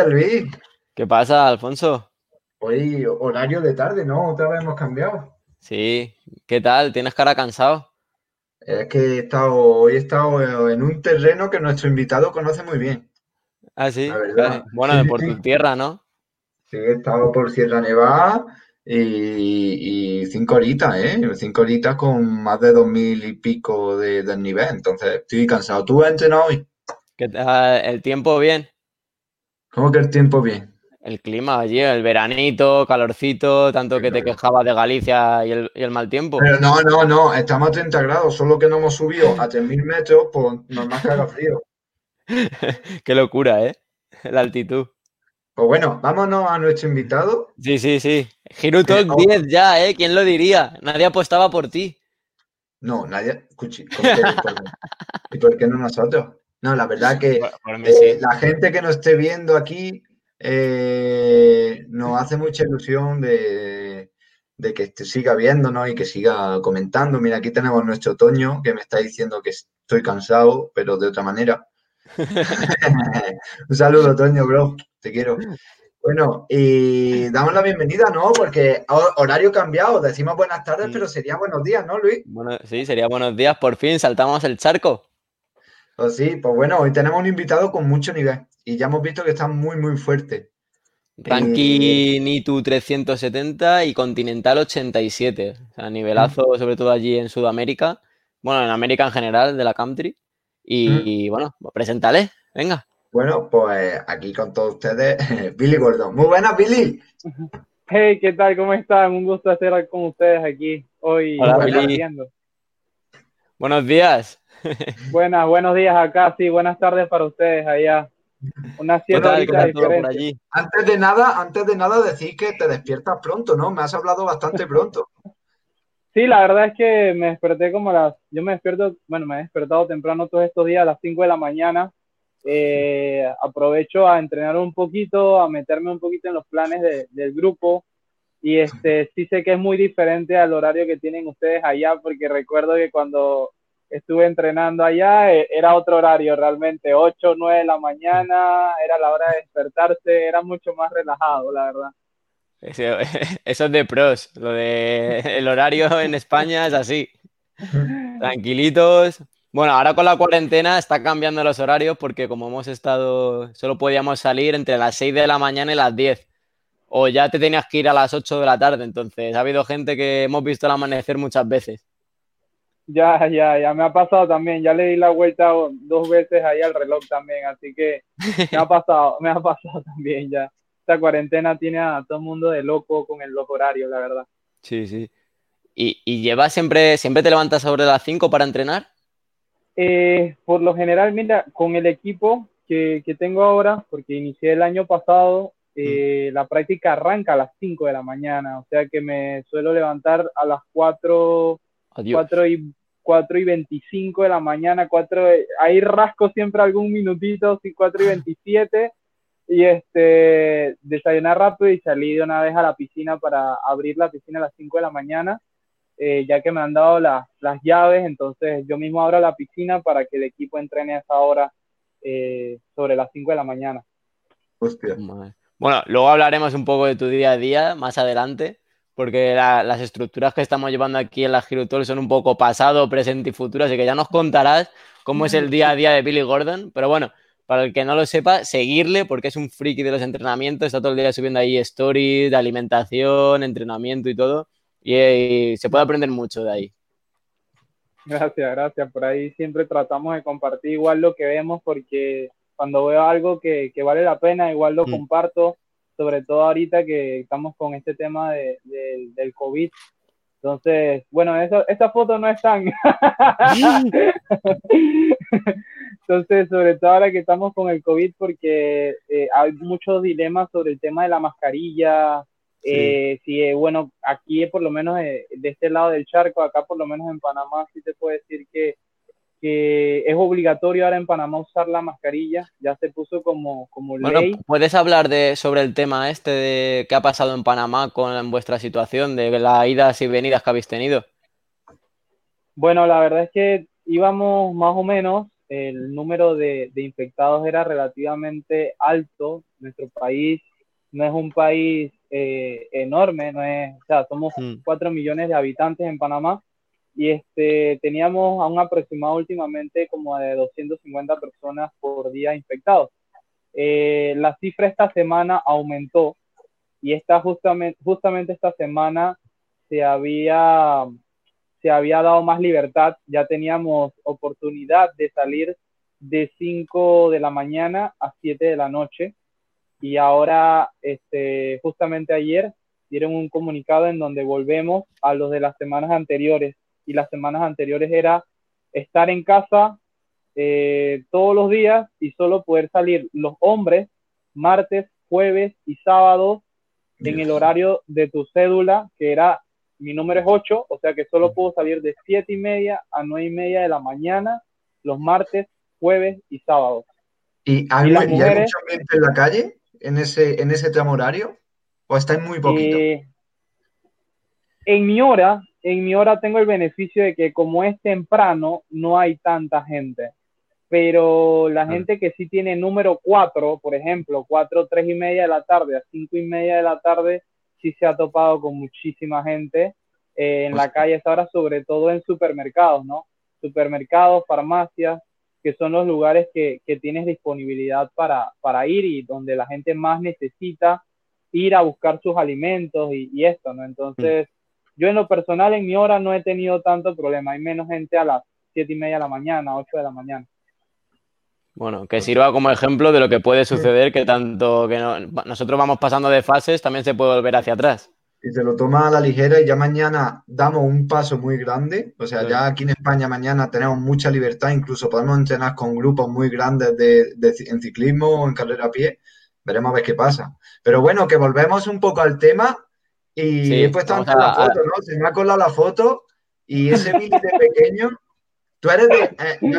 Tardes, Luis. ¿Qué pasa, Alfonso? Hoy horario de tarde, ¿no? Otra vez hemos cambiado. Sí, ¿qué tal? ¿Tienes cara cansado? Es que he estado, hoy he estado en un terreno que nuestro invitado conoce muy bien. Ah, sí. La verdad. Bueno, Sí, por sí, tu tierra, ¿no? Sí, he estado por Sierra Nevada y, y cinco horitas, ¿eh? Cinco horitas con más de dos mil y pico de, del nivel. Entonces, estoy cansado. ¿Tú has entrenado hoy? ¿Qué tal? ¿El tiempo bien? ¿Cómo que el tiempo bien? El clima allí, el veranito, calorcito, tanto que te quejabas de Galicia y el, y el mal tiempo. Pero no, no, no, estamos a 30 grados, solo que no hemos subido a 3.000 metros, pues normal que haga frío. Qué locura, ¿eh? La altitud. Pues bueno, vámonos a nuestro invitado. Sí, sí, sí. Giro Talk oh. 10 ya, ¿eh? ¿Quién lo diría? Nadie apostaba por ti. No, nadie, escuche. ¿y por qué no nosotros? No, la verdad que eh, la gente que nos esté viendo aquí eh, nos hace mucha ilusión de, de que te siga viéndonos y que siga comentando. Mira, aquí tenemos nuestro Toño que me está diciendo que estoy cansado, pero de otra manera. Un saludo, Toño, bro, te quiero. Bueno, y damos la bienvenida, ¿no? Porque ho- horario cambiado, decimos buenas tardes, Sí. pero sería buenos días, ¿no, Luis? Bueno, sí, sería buenos días. Por fin saltamos el charco. Pues sí, pues bueno, hoy tenemos un invitado con mucho nivel y ya hemos visto que está muy, muy fuerte. Ranking ITU 370 y Continental 87. O sea, nivelazo, sobre todo allí en Sudamérica. Bueno, en América en general, de la country. Y, bueno, pues preséntale, venga. Bueno, pues aquí con todos ustedes, Billy Gordon. Muy buenas, Billy. Hey, ¿qué tal? ¿Cómo están? Un gusto estar con ustedes aquí hoy Hola, Billy. Buenos días. Buenas, buenos días acá, sí, buenas tardes para ustedes allá. Unas ¿Qué siete tal? ¿Qué horitas tal todo por diferentes. allí? Antes de nada, antes de nada decir que te despiertas pronto, ¿no? Me has hablado bastante pronto. Sí, la verdad es que me desperté como las, yo me despierto, bueno, me he despertado temprano todos estos días a las 5 de la mañana. Eh, aprovecho a entrenar un poquito, a meterme un poquito en los planes de- del grupo. Y este, sí sé que es muy diferente al horario que tienen ustedes allá, porque recuerdo que cuando estuve entrenando allá eh, era otro horario realmente, 8, 9 de la mañana, era la hora de despertarse, era mucho más relajado, la verdad. Eso, eso es de pros. Lo de el horario en España es así. Tranquilitos. Bueno, ahora con la cuarentena está cambiando los horarios porque como hemos estado, solo podíamos salir entre las 6 de la mañana y las 10. O ya te tenías que ir a las 8 de la tarde. Entonces, ha habido gente que hemos visto el amanecer muchas veces. Ya, ya, ya me ha pasado también, ya le di la vuelta dos veces ahí al reloj también, así que me ha pasado, me ha pasado también ya. Esta cuarentena tiene a todo el mundo de loco con el, los horarios, la verdad. Sí, sí. ¿Y, y llevas siempre, siempre te levantas sobre las 5 para entrenar? Eh, por lo general, mira, con el equipo que, que tengo ahora, porque inicié el año pasado, eh, la práctica arranca a las 5 de la mañana, o sea que me suelo levantar a las 4, Adiós. 4 y 4 y 25 de la mañana, 4, ahí rasco siempre algún minutito, sí, 4 y 27, y este, desayunar rápido y salí de una vez a la piscina para abrir la piscina a las 5 de la mañana, eh, ya que me han dado la- las llaves, entonces yo mismo abro la piscina para que el equipo entrene a esa hora eh, sobre las 5 de la mañana. Hostia. Bueno, luego hablaremos un poco de tu día a día más adelante, porque la- las estructuras que estamos llevando aquí en la Girotol son un poco pasado, presente y futuro, así que ya nos contarás cómo es el día a día de Billy Gordon. Pero bueno, para el que no lo sepa, seguirle, porque es un friki de los entrenamientos, está todo el día subiendo ahí stories de alimentación, entrenamiento y todo, y, y se puede aprender mucho de ahí. Gracias, gracias. Por ahí siempre tratamos de compartir igual lo que vemos porque cuando veo algo que, que vale la pena, igual lo Mm. comparto, sobre todo ahorita que estamos con este tema de, de- del COVID. Entonces, bueno, eso, esa foto no es tan... Entonces, sobre todo ahora que estamos con el COVID, porque eh, hay muchos dilemas sobre el tema de la mascarilla, Sí. eh, sí, eh, bueno, aquí por lo menos eh, de este lado del charco, acá por lo menos en Panamá, sí te puedo decir que, que es obligatorio ahora en Panamá usar la mascarilla, ya se puso como, como Bueno, ley. ¿puedes hablar de, sobre el tema este de qué ha pasado en Panamá con vuestra situación, de las idas y venidas que habéis tenido? Bueno, la verdad es que íbamos más o menos el número de, infectados era relativamente alto. Nuestro país no es un país eh, enorme, no es, o sea, somos 4 mm. millones de habitantes en Panamá y este, teníamos a un aproximado últimamente como de 250 personas por día infectados. Eh, la cifra esta semana aumentó y esta justamente, justamente esta semana se había, se había dado más libertad, ya teníamos oportunidad de salir de 5 de la mañana a 7 de la noche y ahora, este, justamente ayer, dieron un comunicado en donde volvemos a los de las semanas anteriores y las semanas anteriores era estar en casa eh, todos los días y solo poder salir los hombres martes, jueves y sábados en el horario de tu cédula, que era, mi número es 8, o sea que solo puedo salir de 7 y media a 9 y media de la mañana, los martes, jueves y sábados. ¿Y hay, mucho ambiente en la calle en ese, en ese tramo horario? ¿O está en muy poquito? Eh, en mi hora, en mi hora tengo el beneficio de que como es temprano, no hay tanta gente. Pero la gente que sí tiene número 4, por ejemplo, 4, 3 y media de la tarde a 5 y media de la tarde, sí se ha topado con muchísima gente eh, en la calle ahora, sobre todo en supermercados, ¿no? Supermercados, farmacias, que son los lugares que, que tienes disponibilidad para, para, ir y donde la gente más necesita ir a buscar sus alimentos y, y esto, ¿no? Entonces, yo en lo personal, en mi hora no he tenido tanto problema. Hay menos gente a las siete y media de la mañana, 8 de la mañana. Bueno, que sirva como ejemplo de lo que puede suceder, que tanto que nosotros vamos pasando de fases, también se puede volver hacia atrás. Y se lo toma a la ligera y ya mañana damos un paso muy grande. O sea, ya aquí en España mañana tenemos mucha libertad, incluso podemos entrenar con grupos muy grandes de, en ciclismo o en carrera a pie. Veremos a ver qué pasa. Pero bueno, que volvemos un poco al tema y he puesto antes la foto, ¿no? Se me ha colado la foto y ese mini de pequeño. Tú eres de. Eh, me,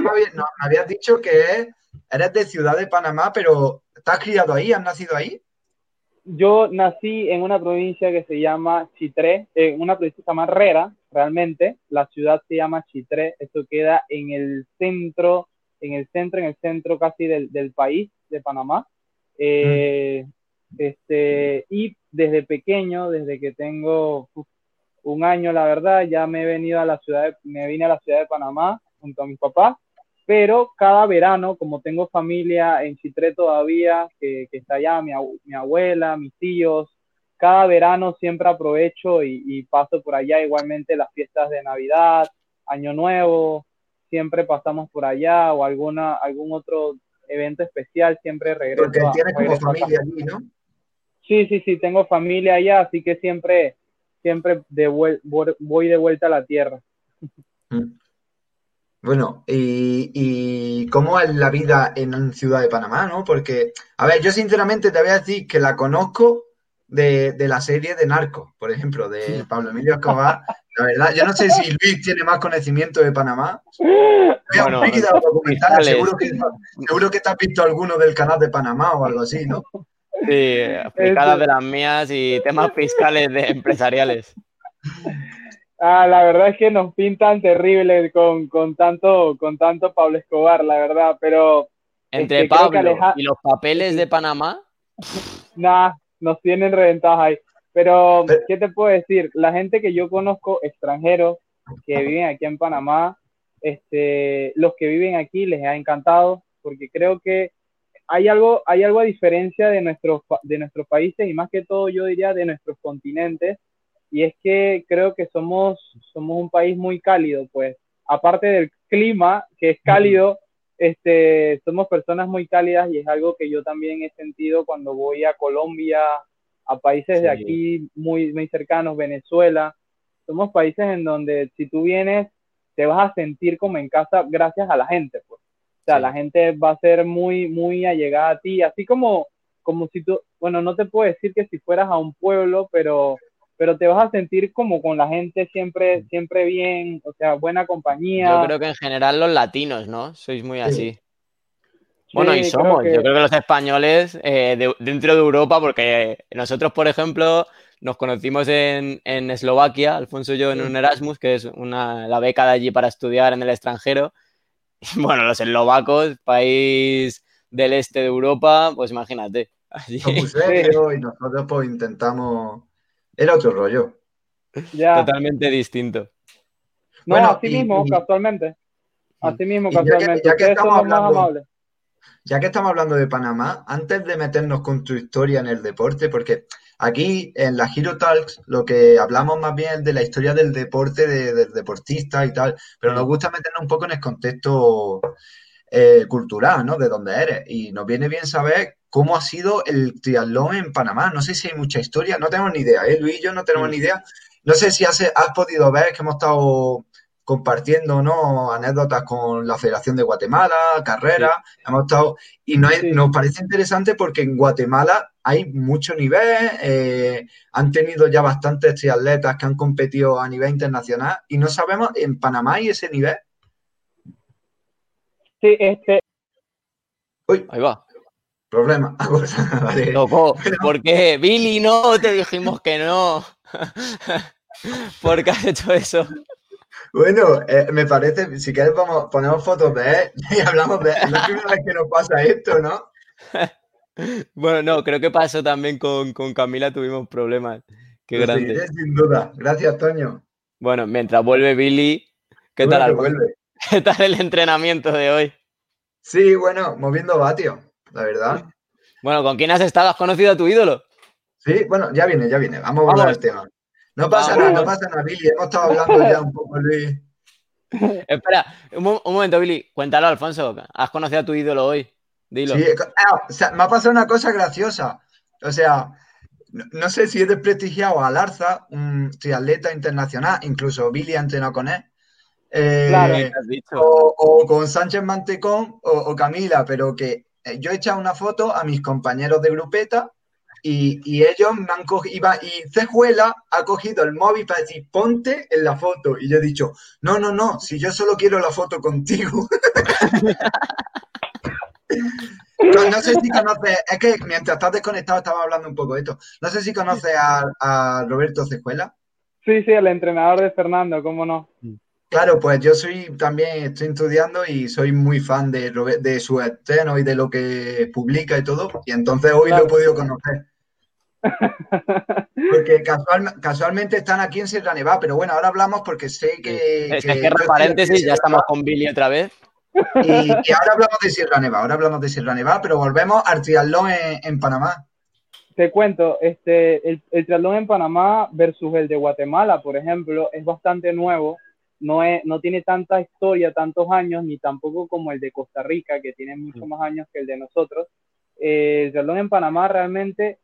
habías, dicho que eres de Ciudad de Panamá, pero ¿estás criado ahí? ¿Has nacido ahí? Yo nací en una provincia que se llama Chitré, en una provincia que se llama Herrera, realmente. La ciudad se llama Chitré. Esto queda en el centro, en el centro, en el centro casi del, del país de Panamá. Eh, mm. Este, y desde pequeño, desde que tengo un año, la verdad, ya me he venido a la ciudad, de, me vine a la ciudad de Panamá junto a mis papás, pero cada verano, como tengo familia en Chitré todavía, que, que está allá, mi, mi, abuela, mis tíos, cada verano siempre aprovecho y, y, paso por allá, igualmente las fiestas de Navidad, Año Nuevo, siempre pasamos por allá o alguna, algún otro evento especial, siempre regreso. Porque tienes como familia allí, ¿no? Sí, sí, sí, tengo familia allá, así que siempre, siempre de voy de vuelta a la tierra. Mm. Bueno, y, cómo es la vida en Ciudad de Panamá, ¿no? Porque, a ver, yo sinceramente te voy a decir que la conozco de, la serie de Narcos, por ejemplo, de Pablo Emilio Escobar. La verdad, yo no sé si Luis tiene más conocimiento de Panamá. Bueno, seguro que, seguro que te has visto alguno del canal de Panamá o algo así, ¿no? Sí, aplicadas de las mías y temas fiscales de empresariales. Ah, la verdad es que nos pintan terrible con, con, tanto, con tanto Pablo Escobar, la verdad, pero... Entre Pablo y los papeles de Panamá. Nah, nos tienen reventados ahí. Pero, ¿qué te puedo decir? La gente que yo conozco, extranjeros, que viven aquí en Panamá, este, los que viven aquí les ha encantado, porque creo que hay algo, hay algo a diferencia de nuestros, de nuestros países y más que todo yo diría de nuestros continentes, y es que creo que somos, somos un país muy cálido, pues. Aparte del clima, que es cálido, este, somos personas muy cálidas y es algo que yo también he sentido cuando voy a Colombia, a países de aquí muy, muy cercanos, Venezuela. Somos países en donde si tú vienes, te vas a sentir como en casa gracias a la gente, sea, la gente va a ser muy, muy allegada a ti, así como, como si tú, bueno, no te puedo decir que si fueras a un pueblo, pero, pero te vas a sentir como con la gente siempre, siempre bien, o sea, buena compañía. Yo creo que en general los latinos, ¿no? Sois muy así. Bueno, y somos, yo creo que los españoles eh, dentro de Europa, porque nosotros, por ejemplo, nos conocimos en, en Eslovaquia, Alfonso y yo, en un Erasmus, que es una, la beca de allí para estudiar en el extranjero, Bueno, los eslovacos, país del este de Europa, pues imagínate. Son muy serios y nosotros pues intentamos... Era otro rollo. Totalmente distinto. No, bueno, así mismo, casualmente. Así mismo, casualmente. Ya que, estamos hablando, ya que estamos hablando de Panamá, antes de meternos con tu historia en el deporte, porque aquí en la Hero Talks lo que hablamos más bien es de la historia del deporte, del deportista y tal, pero nos gusta meternos un poco en el contexto eh, cultural, ¿no? De dónde eres. Y nos viene bien saber cómo ha sido el triatlón en Panamá. No sé si hay mucha historia, no tenemos ni idea, ¿eh? Luis y yo no tenemos ni idea. No sé si has, has podido ver que hemos estado compartiendo ¿no? anécdotas con la Federación de Guatemala, carreras, hemos estado, y nos parece interesante porque en Guatemala hay mucho nivel, eh, han tenido ya bastantes triatletas que han competido a nivel internacional y no sabemos, en Panamá hay ese nivel. Sí, este. Uy, ahí va. Problema. vale. Loco, ¿por qué? Billy, no, te dijimos que no. ¿Por qué has hecho eso? Bueno, eh, me parece, si quieres vamos, ponemos fotos de él y hablamos de él. Es la primera vez que nos pasa esto, ¿no? Bueno, no, creo que pasó también con, Camila, tuvimos problemas. Qué pues grande. sin duda. Gracias, Toño. Bueno, mientras vuelve Billy, ¿qué tal, ¿qué tal el entrenamiento de hoy? Sí, bueno, moviendo vatio, la verdad. Bueno, ¿con quién has estado? ¿Has conocido a tu ídolo? Sí, bueno, ya viene, ya viene. Vamos a hablar del tema. No pasa nada, no pasa nada, Billy. Hemos estado hablando ya un poco, Luis. Espera, un, momento, Billy. Cuéntalo, Alfonso. ¿Has conocido a tu ídolo hoy? Dilo. Sí, ah, me ha pasado una cosa graciosa. O sea, no, sé si he desprestigiado a Larza, un triatleta internacional, incluso Billy ha entrenado con él. Eh, claro, o, con Sánchez Mantecón o, Camila, pero que eh, yo he echado una foto a mis compañeros de grupeta y, ellos me han cogido, y Cejuela ha cogido el móvil para decir, ponte en la foto. Y yo he dicho, no, no, no, si yo solo quiero la foto contigo. no, sé si conoces, es que mientras estás desconectado estaba hablando un poco de esto. No sé si conoces a, Roberto Cejuela. Sí, sí, el entrenador de Fernando, ¿cómo no? Claro, pues yo soy también, estoy estudiando y soy muy fan de, de su estreno y de lo que publica y todo. Y entonces hoy lo he podido conocer. Porque casualmente están aquí en Sierra Nevada, pero bueno, ahora hablamos porque sé que. Es que, paréntesis, ya estamos con Billy otra vez. Y, ahora hablamos de Sierra Nevada, ahora hablamos de Sierra Nevada, pero volvemos al triatlón en, Panamá. Te cuento, este, el, el, triatlón en Panamá versus el de Guatemala, por ejemplo, es bastante nuevo. No, es, no tiene tanta historia, tantos años, ni tampoco como el de Costa Rica, que tiene muchos mm. más años que el de nosotros. Eh, el triatlón en Panamá realmente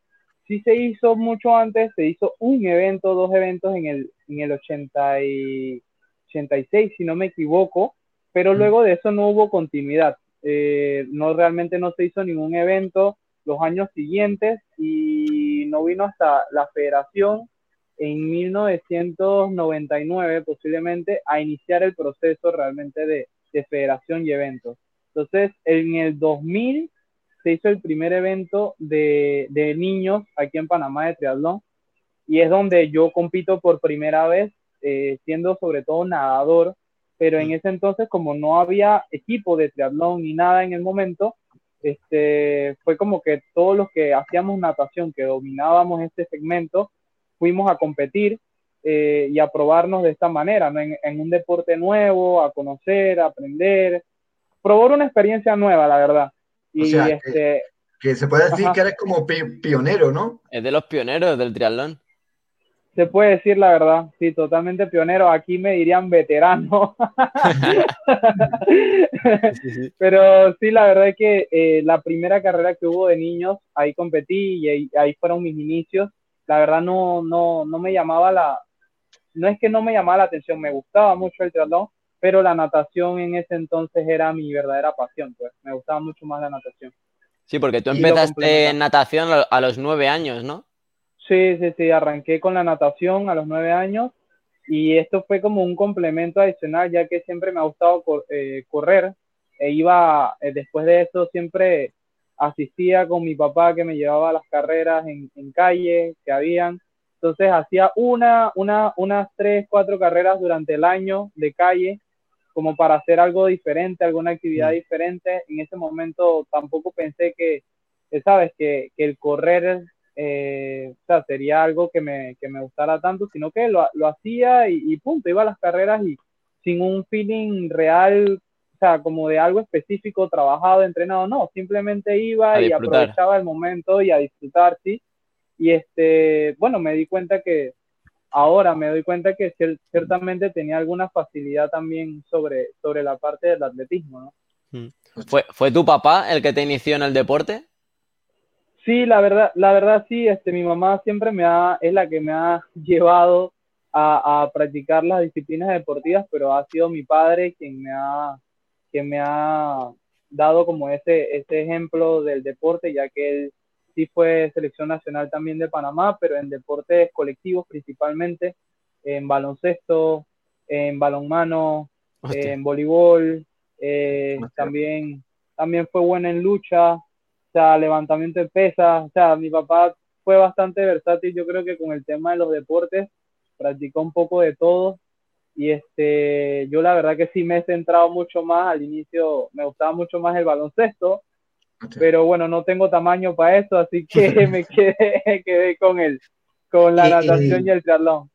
sí se hizo mucho antes, se hizo un evento, dos eventos en el, en el 80 y 86, si no me equivoco, pero luego de eso no hubo continuidad. Eh, no realmente no se hizo ningún evento los años siguientes y no vino hasta la federación en 1999 posiblemente a iniciar el proceso realmente de, de federación y eventos. Entonces, en el 2000 se hizo el primer evento de, de niños aquí en Panamá de triatlón y es donde yo compito por primera vez, eh, siendo sobre todo nadador, pero en ese entonces como no había equipo de triatlón ni nada en el momento, este, fue como que todos los que hacíamos natación, que dominábamos este segmento, fuimos a competir eh, y a probarnos de esta manera, en, en, un deporte nuevo, a conocer, a aprender, probar una experiencia nueva, la verdad. Y este, que, se puede decir que eres como pionero, ¿no? Es de los pioneros del triatlón. Se puede decir la verdad, sí, totalmente pionero. Aquí me dirían veterano. Pero sí, la verdad es que eh, la primera carrera que hubo de niños, ahí competí y ahí, ahí, fueron mis inicios. La verdad no, no, no me llamaba la, no es que no me llamaba la atención, me gustaba mucho el triatlón, pero la natación en ese entonces era mi verdadera pasión, pues me gustaba mucho más la natación. Sí, porque tú empezaste en natación a los nueve años, ¿no? Sí, sí, sí, arranqué con la natación a los nueve años y esto fue como un complemento adicional ya que siempre me ha gustado eh, correr e iba, eh, después de eso siempre asistía con mi papá que me llevaba a las carreras en, en calle que habían. Entonces hacía una, una, unas tres, cuatro carreras durante el año de calle como para hacer algo diferente, alguna actividad diferente. En ese momento tampoco pensé que, sabes, que, que el correr eh, o sea, sería algo que me, que me gustara tanto, sino que lo, lo hacía y, y, punto, iba a las carreras y sin un feeling real, o sea, como de algo específico, trabajado, entrenado, no, simplemente iba y aprovechaba el momento y a disfrutar, sí. Y este, bueno, me di cuenta que ahora me doy cuenta que ciertamente tenía alguna facilidad también sobre, sobre la parte del atletismo, ¿no? Mm. ¿Fue, ¿Fue tu papá el que te inició en el deporte? Sí, la verdad, la verdad sí, este, mi mamá siempre me ha, es la que me ha llevado a, a, practicar las disciplinas deportivas, pero ha sido mi padre quien me ha, quien me ha dado como ese, ese ejemplo del deporte, ya que él sí fue selección nacional también de Panamá, pero en deportes colectivos principalmente, en baloncesto, en balonmano, en voleibol, eh, también, también fue bueno en lucha, o sea, levantamiento de pesas, o sea, mi papá fue bastante versátil, yo creo que con el tema de los deportes, practicó un poco de todo y este, yo la verdad que sí me he centrado mucho más, al inicio me gustaba mucho más el baloncesto, pero bueno, no tengo tamaño para eso, así que me quedé, quedé con él, con la natación y el triatlón.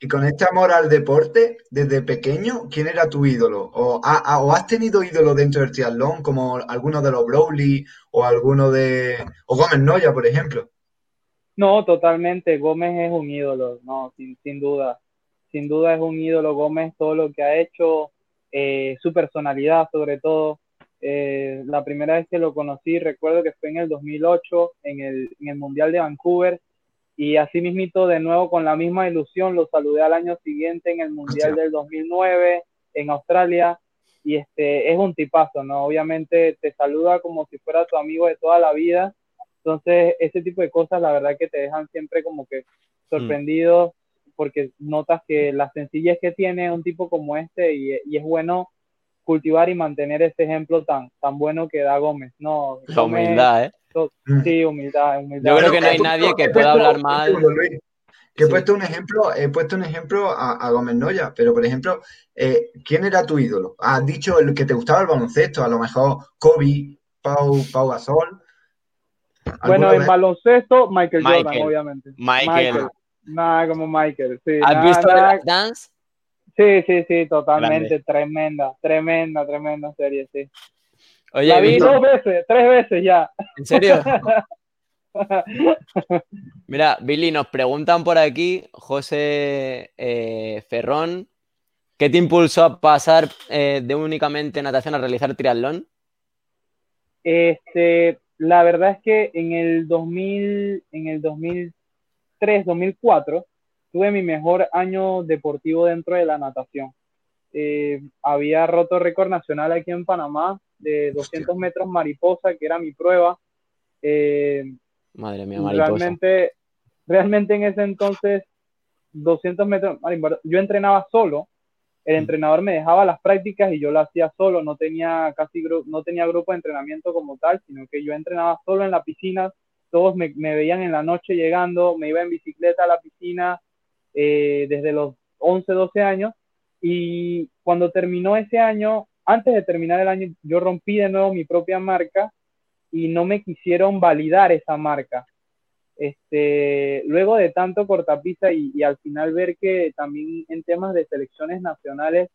Y con este amor al deporte, desde pequeño, ¿quién era tu ídolo? ¿O, has tenido ídolo dentro del triatlón, como alguno de los Browley o alguno de. o Gómez Noya, por ejemplo? No, totalmente. Gómez es un ídolo, no, sin, sin duda. Sin duda es un ídolo Gómez, todo lo que ha hecho, eh, su personalidad sobre todo. Eh, la primera vez que lo conocí, recuerdo que fue en el 2008, en el, en el Mundial de Vancouver y así mismito de nuevo con la misma ilusión lo saludé al año siguiente en el Mundial del 2009 en Australia y este es un tipazo, ¿no? Obviamente te saluda como si fuera tu amigo de toda la vida. Entonces, ese tipo de cosas la verdad que te dejan siempre como que sorprendido porque notas que la sencillez que tiene un tipo como este y, y, es bueno cultivar y mantener ese ejemplo tan, tan bueno que da Gómez, ¿no? La humildad, ¿eh? Mm. Sí, humildad, humildad. Yo creo que no hay nadie que pueda hablar mal. Que he puesto un ejemplo, he puesto un ejemplo a, Gómez Noya, pero por ejemplo, eh, ¿quién era tu ídolo? Has dicho el que te gustaba el baloncesto, a lo mejor Kobe, Pau, Pau Gasol. Bueno, en baloncesto, Michael, Jordan, obviamente. Michael. Nada como Michael. Sí, ¿Has visto nada... Dance? Sí, sí, sí, totalmente. Tremenda, tremenda, tremenda serie, sí. Oye, la vi dos veces, tres veces ya. ¿En serio? Mira, Billy, nos preguntan por aquí, José eh, Ferrón, ¿qué te impulsó a pasar eh, de únicamente natación a realizar triatlón? Este, la verdad es que en el 2000, en el 2003, 2004, tuve mi mejor año deportivo dentro de la natación. Eh, había roto récord nacional aquí en Panamá de 200 metros mariposa, que era mi prueba. Eh, Madre mía, mariposa. Realmente, realmente en ese entonces, 200 metros, yo entrenaba solo, el mm. entrenador me dejaba las prácticas y yo lo hacía solo, no tenía casi no tenía grupo de entrenamiento como tal, sino que yo entrenaba solo en la piscina, todos me, veían en la noche llegando, me iba en bicicleta a la piscina eh, desde los 11, 12 años y cuando terminó ese año antes de terminar el año, yo rompí de nuevo mi propia marca y no me quisieron validar esa marca. Este, luego de tanto cortapisa y, y al final ver que también en temas de selecciones nacionales,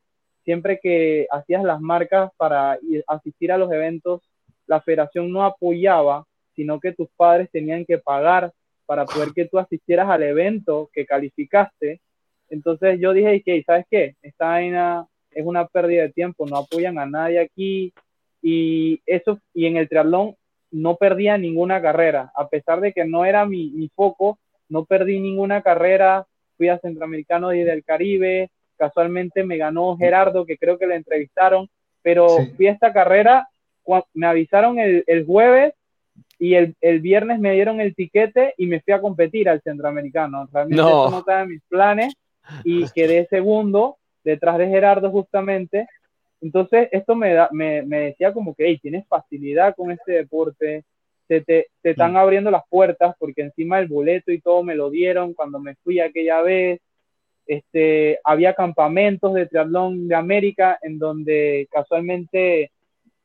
siempre que hacías las marcas para asistir a los eventos, la federación no apoyaba, sino que tus padres tenían que pagar para poder que tú asistieras al evento que calificaste. Entonces yo dije, que ¿sabes qué? Esta vaina es una pérdida de tiempo, no apoyan a nadie aquí y eso, y en el triatlón no perdía ninguna carrera, a pesar de que no era mi, mi foco, no perdí ninguna carrera, fui a Centroamericano y del Caribe, casualmente me ganó Gerardo, que creo que le entrevistaron, pero fui a esta carrera, me avisaron el, el jueves y el, el, viernes me dieron el tiquete y me fui a competir al Centroamericano. Realmente no. eso no estaba en mis planes y quedé segundo detrás de Gerardo justamente. Entonces, esto me, da, me, me decía como que, hey, tienes facilidad con este deporte, te, te, te, están mm. abriendo las puertas porque encima el boleto y todo me lo dieron cuando me fui aquella vez. este, había campamentos de triatlón de América en donde casualmente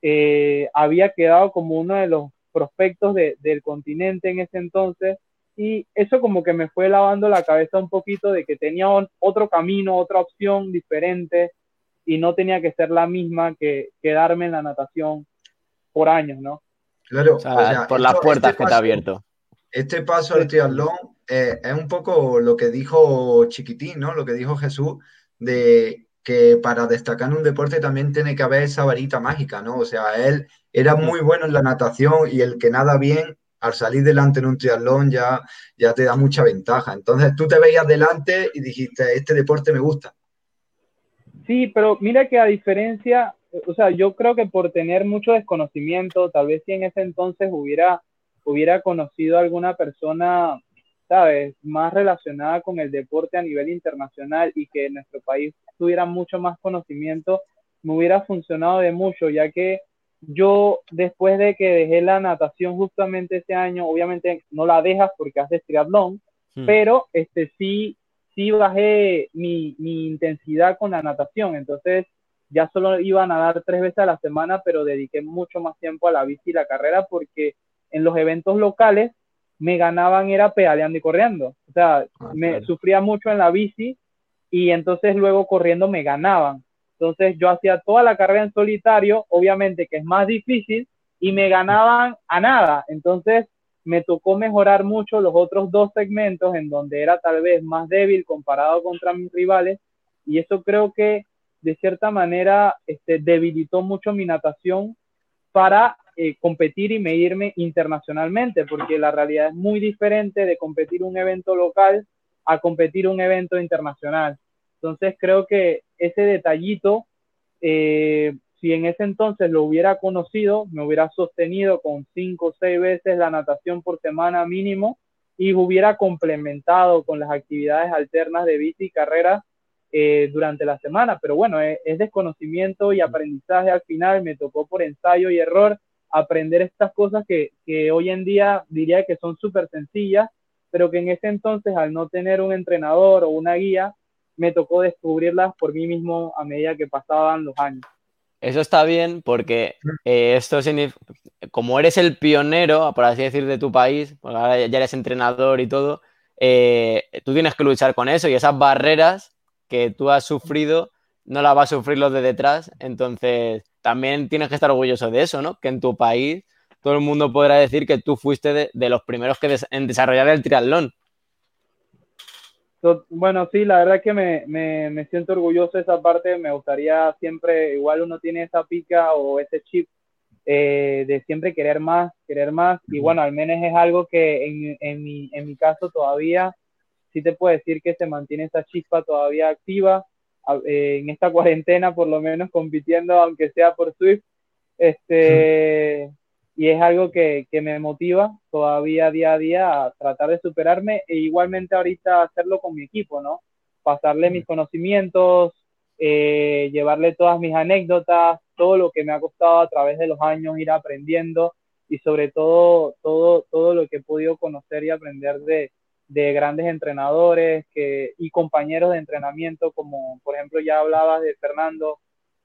eh, había quedado como uno de los prospectos del continente en ese entonces y eso como que me fue lavando la cabeza un poquito de que tenía otro camino, otra opción diferente y no tenía que ser la misma que quedarme en la natación por años, ¿no? Claro, por las puertas este que te ha abierto. Este paso al triatlón eh, es un poco lo que dijo Chiquitín, ¿no? Lo que dijo Jesús, de que para destacar en un deporte también tiene que haber esa varita mágica, ¿no? O sea, él era muy bueno en la natación y el que nada bien, al salir delante en un triatlón ya, ya te da mucha ventaja. Entonces tú te veías delante y dijiste, este deporte me gusta. Sí, pero mira que a diferencia, o sea, yo creo que por tener mucho desconocimiento, tal vez si en ese entonces hubiera, hubiera conocido a alguna persona, sabes, más relacionada con el deporte a nivel internacional y que nuestro país tuviera mucho más conocimiento, me hubiera funcionado de mucho, ya que yo después de que dejé la natación justamente ese año, obviamente no la dejas porque haces triatlón, hmm. pero este sí sí bajé mi, mi, intensidad con la natación, entonces ya solo iba a nadar tres veces a la semana, pero dediqué mucho más tiempo a la bici y la carrera porque en los eventos locales me ganaban era pedaleando y corriendo, o sea, ah, me sufría mucho en la bici y entonces luego corriendo me ganaban. Entonces yo hacía toda la carrera en solitario, obviamente que es más difícil, y me ganaban a nada. Entonces me tocó mejorar mucho los otros dos segmentos en donde era tal vez más débil comparado contra mis rivales y eso creo que de cierta manera este, debilitó mucho mi natación para eh, competir y medirme internacionalmente, porque la realidad es muy diferente de competir un evento local a competir un evento internacional. Entonces creo que ese detallito eh, si en ese entonces lo hubiera conocido, me hubiera sostenido con cinco o seis veces la natación por semana mínimo y hubiera complementado con las actividades alternas de bici y carrera eh, durante la semana. Pero bueno, es, desconocimiento y aprendizaje al final, me tocó por ensayo y error aprender estas cosas que, que hoy en día diría que son súper sencillas, pero que en ese entonces al no tener un entrenador o una guía, me tocó descubrirlas por mí mismo a medida que pasaban los años. Eso está bien porque eh, esto como eres el pionero, por así decir, de tu país, porque ahora ya eres entrenador y todo, eh, tú tienes que luchar con eso y esas barreras que tú has sufrido no las va a sufrir los de detrás. Entonces, también tienes que estar orgulloso de eso, ¿no? Que en tu país todo el mundo podrá decir que tú fuiste de, los primeros que en desarrollar el triatlón. Bueno, sí, la verdad que me, me, siento orgulloso de esa parte. Me gustaría siempre, igual uno tiene esa pica o ese chip eh, de siempre querer más, querer más. Y bueno, al menos es algo que en, en, mi, en mi caso todavía sí te puedo decir que se mantiene esa chispa todavía activa. Eh, en esta cuarentena, por lo menos compitiendo, aunque sea por Swift. Este, y es algo que, que, me motiva todavía día a día a tratar de superarme e igualmente ahorita hacerlo con mi equipo, ¿no? Pasarle mis conocimientos, eh, llevarle todas mis anécdotas, todo lo que me ha costado a través de los años ir aprendiendo y sobre todo todo, todo lo que he podido conocer y aprender de, de grandes entrenadores que, y compañeros de entrenamiento, como por ejemplo ya hablabas de Fernando,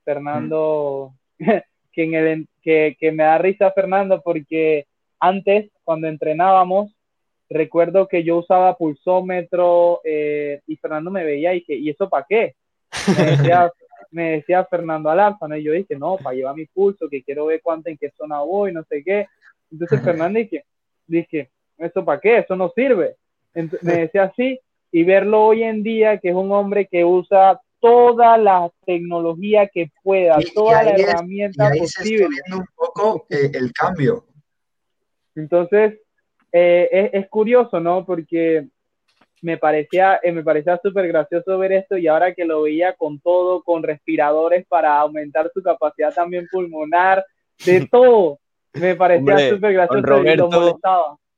Fernando, que, en el, que, que me da risa Fernando porque antes, cuando entrenábamos, recuerdo que yo usaba pulsómetro eh, y Fernando me veía y que, ¿y eso para qué? Me decía, me decía Fernando Alarza, ¿no? Y yo dije, no, para llevar mi pulso, que quiero ver cuánto, en qué zona voy, no sé qué. Entonces Fernando dije, dije, ¿eso para qué? Eso no sirve. Me decía así, y verlo hoy en día, que es un hombre que usa toda la tecnología que pueda, toda la herramienta posible. viendo un poco eh, el cambio. Entonces, eh, es, curioso, ¿no? Porque me parecía, eh, me parecía súper gracioso ver esto y ahora que lo veía con todo, con respiradores para aumentar su capacidad también pulmonar, de todo, me parecía súper gracioso Roberto, y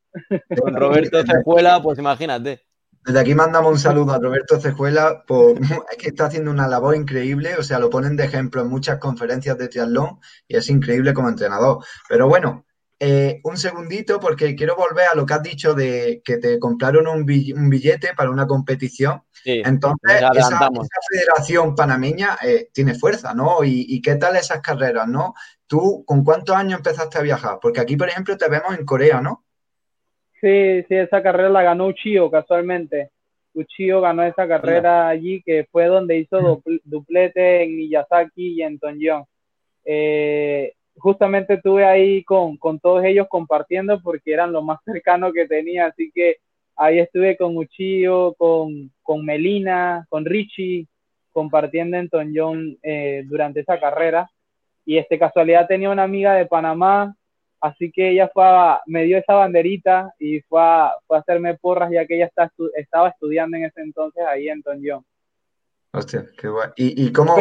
Con Roberto Cejuela, pues imagínate. Desde aquí mandamos un saludo a Roberto Cejuela, por, es que está haciendo una labor increíble, o sea, lo ponen de ejemplo en muchas conferencias de triatlón y es increíble como entrenador. Pero bueno, eh, un segundito porque quiero volver a lo que has dicho de que te compraron un, billete para una competición. Entonces, esa, federación panameña eh, tiene fuerza, ¿no? ¿Y, qué tal esas carreras, no? ¿Tú con cuántos años empezaste a viajar? Porque aquí, por ejemplo, te vemos en Corea, ¿no? Sí, sí, esa carrera la ganó Uchio casualmente. Uchio ganó esa carrera allí, que fue donde hizo duplete en Miyazaki y en Tonjon. Eh, justamente estuve ahí con, todos ellos compartiendo porque eran lo más cercano que tenía, así que ahí estuve con Uchillo, con, con Melina, con Richie, compartiendo en Tonjon eh, durante esa carrera. Y este casualidad tenía una amiga de Panamá, así que ella fue me dio esa banderita y fue a, fue a hacerme porras ya que ella está, estaba estudiando en ese entonces ahí en Tonjon. Hostia, qué guay. ¿Y, cómo,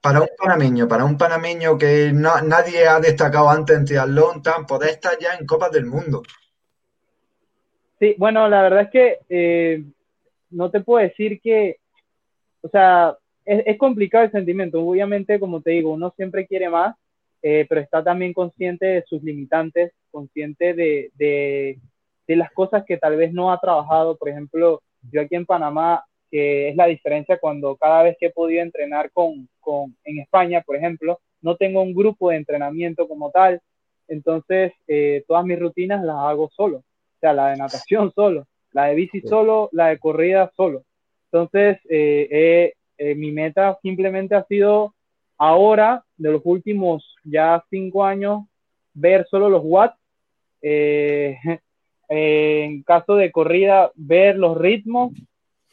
para un panameño, para un panameño que nadie ha destacado antes en triatlón, tan, poder estar ya en Copas del Mundo. Sí, bueno, la verdad es que eh, no te puedo decir que, o sea, es, complicado el sentimiento. Obviamente, como te digo, uno siempre quiere más, eh, pero está también consciente de sus limitantes, consciente de, de, de las cosas que tal vez no ha trabajado. Por ejemplo, yo aquí en Panamá que es la diferencia cuando cada vez que he podido entrenar con, con, en España, por ejemplo, no tengo un grupo de entrenamiento como tal, entonces eh, todas mis rutinas las hago solo, o sea, la de natación solo, la de bici solo, la de corrida solo. Entonces, eh, eh, mi meta simplemente ha sido ahora, de los últimos ya cinco años, ver solo los watts. en caso de corrida, ver los ritmos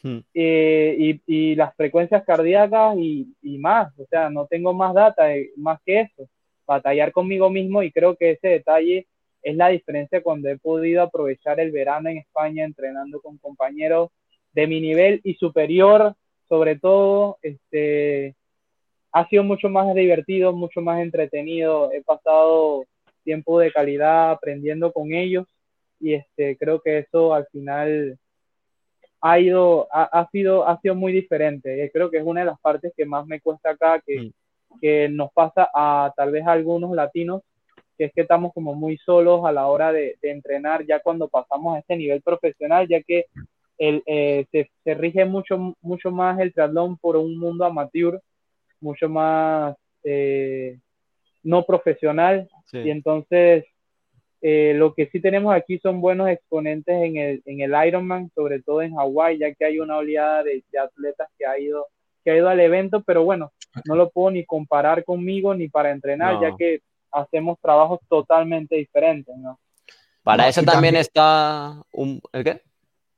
Hmm. Eh, y, las frecuencias cardíacas y, más, o sea, no tengo más data, eh, más que eso, batallar conmigo mismo y creo que ese detalle es la diferencia cuando he podido aprovechar el verano en España entrenando con compañeros de mi nivel y superior, sobre todo, este, ha sido mucho más divertido, mucho más entretenido, he pasado tiempo de calidad aprendiendo con ellos y este, creo que eso al final ha ido, ha, sido, ha sido muy diferente. Eh, creo que es una de las partes que más me cuesta acá, que, mm. que nos pasa a tal vez a algunos latinos, que es que estamos como muy solos a la hora de, entrenar ya cuando pasamos a este nivel profesional, ya que el, eh, se, se, rige mucho, mucho más el triatlón por un mundo amateur, mucho más eh, no profesional, y entonces eh, lo que sí tenemos aquí son buenos exponentes en el, en el Ironman, sobre todo en Hawái, ya que hay una oleada de, atletas que ha, ido, que ha ido al evento, pero bueno, no lo puedo ni comparar conmigo ni para entrenar, ya que hacemos trabajos totalmente diferentes, ¿no? Para eso también, está un... ¿El qué?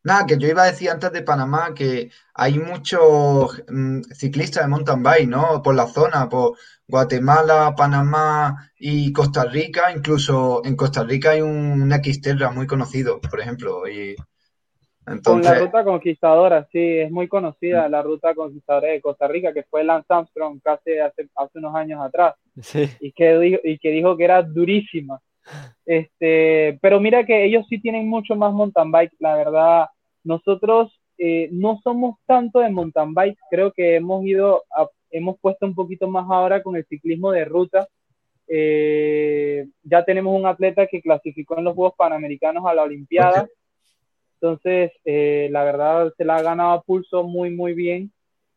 Nada, que yo iba a decir antes de Panamá que hay muchos mm, ciclistas de mountain bike, ¿no? Por la zona, por Guatemala, Panamá y Costa Rica. Incluso en Costa Rica hay un Xterra muy conocido, por ejemplo. Y Con la ruta conquistadora, sí, es muy conocida la ruta conquistadora de Costa Rica, que fue Lance Armstrong casi hace, hace unos años atrás. Sí. Y, que dijo, y que dijo que era durísima. Este, pero mira que ellos sí tienen mucho más mountain bike, la verdad. Nosotros eh, no somos tanto de mountain bike, creo que hemos ido a, hemos puesto un poquito más ahora con el ciclismo de ruta. Eh, ya tenemos un atleta que clasificó en los Juegos Panamericanos a la Olimpiada. Entonces, eh, la verdad, se la ha ganado a pulso muy, muy bien.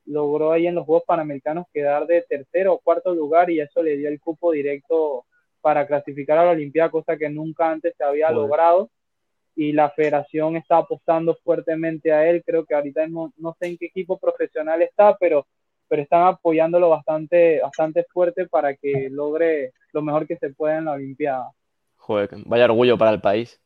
Logró ahí en los Juegos Panamericanos quedar de tercero o cuarto lugar y eso le dio el cupo directo para clasificar a la Olimpiada, cosa que nunca antes se había logrado. Y la federación está apostando fuertemente a él. Creo que ahorita no, no sé en qué equipo profesional está, pero pero están apoyándolo bastante, bastante fuerte para que logre lo mejor que se pueda en la Olimpiada. Joder, vaya orgullo para el país.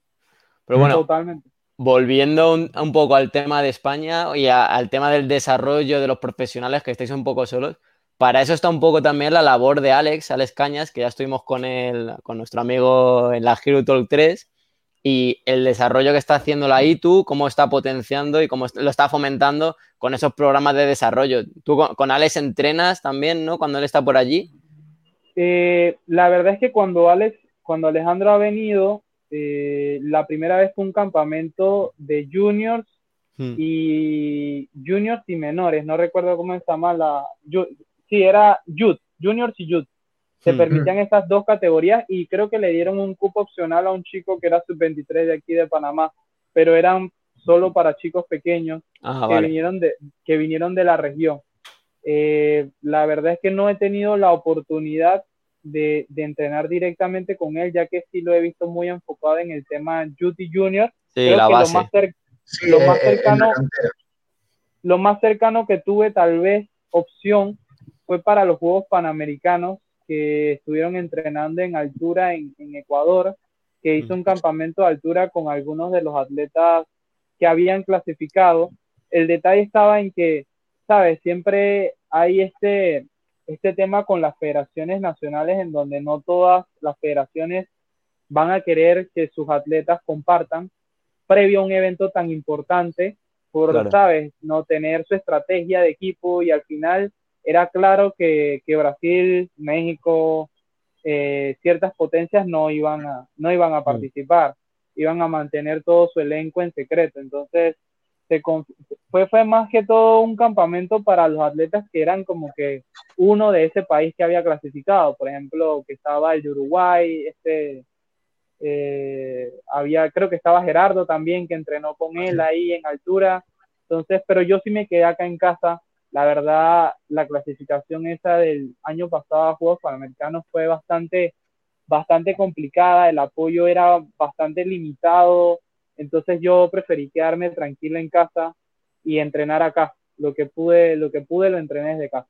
Pero bueno, Totalmente. volviendo un, poco al tema de España y al tema del desarrollo de los profesionales que estáis un poco solos, para eso está un poco también la labor de Alex, Alex Cañas, que ya estuvimos con él, con nuestro amigo en la Hero Talk 3, y el desarrollo que está haciendo la ITU, cómo está potenciando y cómo lo está fomentando con esos programas de desarrollo. Tú con, Alex entrenas también, ¿no? Cuando él está por allí. Eh, la verdad es que cuando Alex, cuando Alejandro ha venido, eh, la primera vez fue un campamento de juniors hmm. y juniors y menores, no recuerdo cómo se llama la, sí, era youth, juniors y youth. se permitían estas dos categorías y creo que le dieron un cupo opcional a un chico que era sub-23 de aquí de Panamá, pero eran solo para chicos pequeños que, vale. vinieron de, que vinieron de la región. Eh, la verdad es que no he tenido la oportunidad de, de entrenar directamente con él, ya que sí lo he visto muy enfocado en el tema Juti Junior. Sí, Creo la que base. Lo más, cer- Sí, Lo más en la cercano- lo más cercano que tuve tal vez opción fue para los Juegos Panamericanos que estuvieron entrenando en altura en, en Ecuador, que hizo un campamento de altura con algunos de los atletas que habían clasificado. El detalle estaba en que, ¿sabes? Siempre hay este, este tema con las federaciones nacionales en donde no todas las federaciones van a querer que sus atletas compartan previo a un evento tan importante por, Claro. ¿sabes? No tener su estrategia de equipo y al final era claro que, que Brasil, México, eh, ciertas potencias no iban a, no iban a participar, iban a mantener todo su elenco en secreto. Entonces, se fue, fue más que todo un campamento para los atletas que eran como que uno de ese país que había clasificado. Por ejemplo, que estaba el de Uruguay, este, eh, había, creo que estaba Gerardo también, que entrenó con él ahí en altura. Entonces, pero yo sí me quedé acá en casa. La verdad, la clasificación esa del año pasado a Juegos Panamericanos fue bastante, bastante complicada. El apoyo era bastante limitado. Entonces yo preferí quedarme tranquilo en casa y entrenar acá. Lo que pude, lo que pude lo entrené desde casa.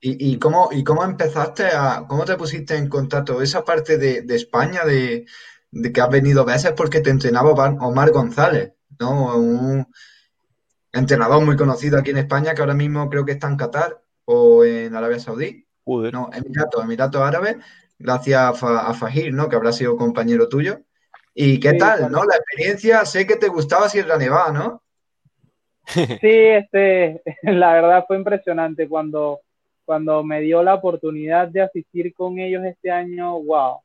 ¿Y, y cómo, y cómo empezaste a, cómo te pusiste en contacto? Esa parte de, de España, de, de que has venido veces porque te entrenaba Omar, González, ¿no? Un entrenador muy conocido aquí en España que ahora mismo creo que está en Qatar o en Arabia Saudí. Joder. No, Emiratos, Emiratos Árabes, gracias a, Fa- a Fajir, ¿no? Que habrá sido compañero tuyo. ¿Y qué Sí, tal, claro. no? La experiencia, sé que te gustaba Sierra Nevada, ¿no? Sí, este, la verdad fue impresionante cuando, cuando me dio la oportunidad de asistir con ellos este año, wow,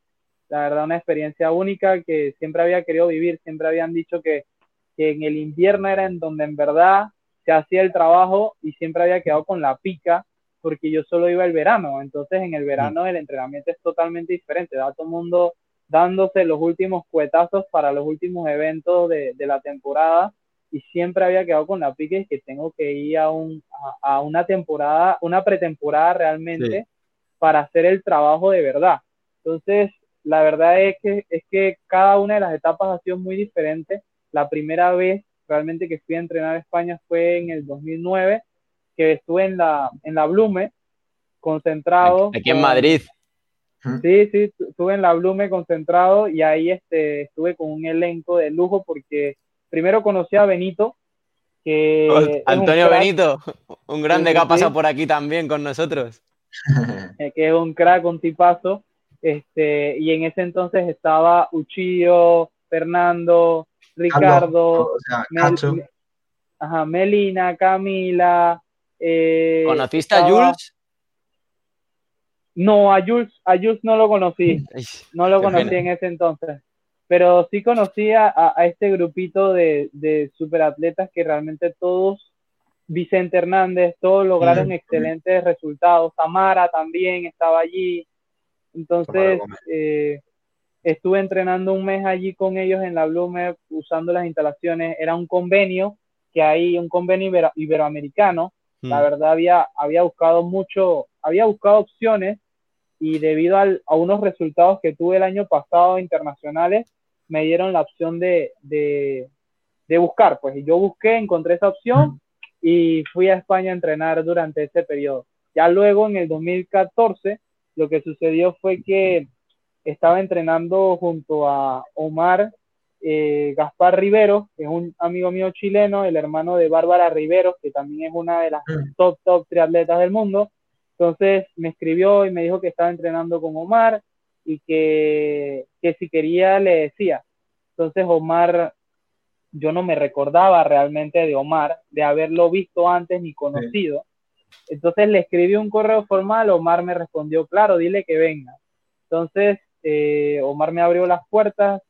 la verdad una experiencia única que siempre había querido vivir, siempre habían dicho que, que en el invierno era en donde en verdad se hacía el trabajo y siempre había quedado con la pica porque yo solo iba el verano, entonces en el verano el entrenamiento es totalmente diferente, da todo el mundo dándose los últimos cuetazos para los últimos eventos de, de la temporada y siempre había quedado con la pique que tengo que ir a, un, a, a una temporada, una pretemporada realmente para hacer el trabajo de verdad. Entonces, la verdad es que, es que cada una de las etapas ha sido muy diferente. La primera vez realmente que fui a entrenar a España fue en el 2009, que estuve en la, en la Blume, concentrado. Aquí en con- Madrid. Sí, sí, tu- estuve en la Blume concentrado y ahí este, estuve con un elenco de lujo porque primero conocí a Benito, que un Antonio Benito, un grande Sí, que ha pasado sí. por aquí también con nosotros. eh, que es un crack, un tipazo. Este, y en ese entonces estaba Uchillo, Fernando, Ricardo, o sea, Mel- Cacho. Me- ajá, Melina, Camila. eh, ¿Conociste a Jules? No, a Jules, a Jules no lo conocí. Ay, No lo conocí pena. en ese entonces. Pero sí conocía a, a este grupito de, de superatletas que realmente todos, Vicente Hernández, todos lograron Mm. excelentes resultados. Tamara también estaba allí. Entonces, eh, estuve entrenando un mes allí con ellos en la Blume usando las instalaciones. Era un convenio que hay, un convenio ibero- iberoamericano. La Mm. verdad había, había buscado mucho, había buscado opciones y debido al- a unos resultados que tuve el año pasado internacionales, me dieron la opción de, de, de buscar. Pues y yo busqué, encontré esa opción y fui a España a entrenar durante ese periodo. Ya luego en el 2014, lo que sucedió fue que estaba entrenando junto a Omar eh, Gaspar Rivero, que es un amigo mío chileno, el hermano de Bárbara Rivero, que también es una de las Mm. top, top triatletas del mundo. Entonces me escribió y me dijo que estaba entrenando con Omar y que, que si quería le decía. Entonces Omar, yo no me recordaba realmente de Omar, de haberlo visto antes ni conocido. Entonces le escribí un correo formal, Omar me respondió, claro, dile que venga. Entonces eh, Omar me abrió las puertas,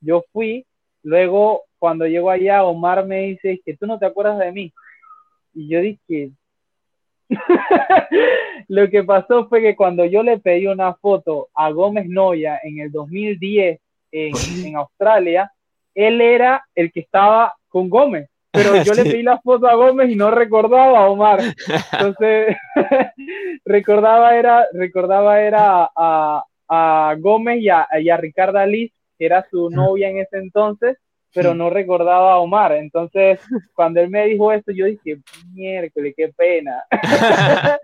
yo fui, luego cuando llego allá, Omar me dice que tú no te acuerdas de mí. Y yo dije, lo que pasó fue que cuando yo le pedí una foto a Gómez Noya en el 2010 en, en Australia, él era el que estaba con Gómez pero yo le pedí la foto a Gómez y no recordaba a Omar. Entonces, recordaba era, recordaba era a, a Gómez y a, y a Ricardo Liz, que era su novia en ese entonces, pero no recordaba a Omar. Entonces, cuando él me dijo esto, yo dije, miércoles, qué pena.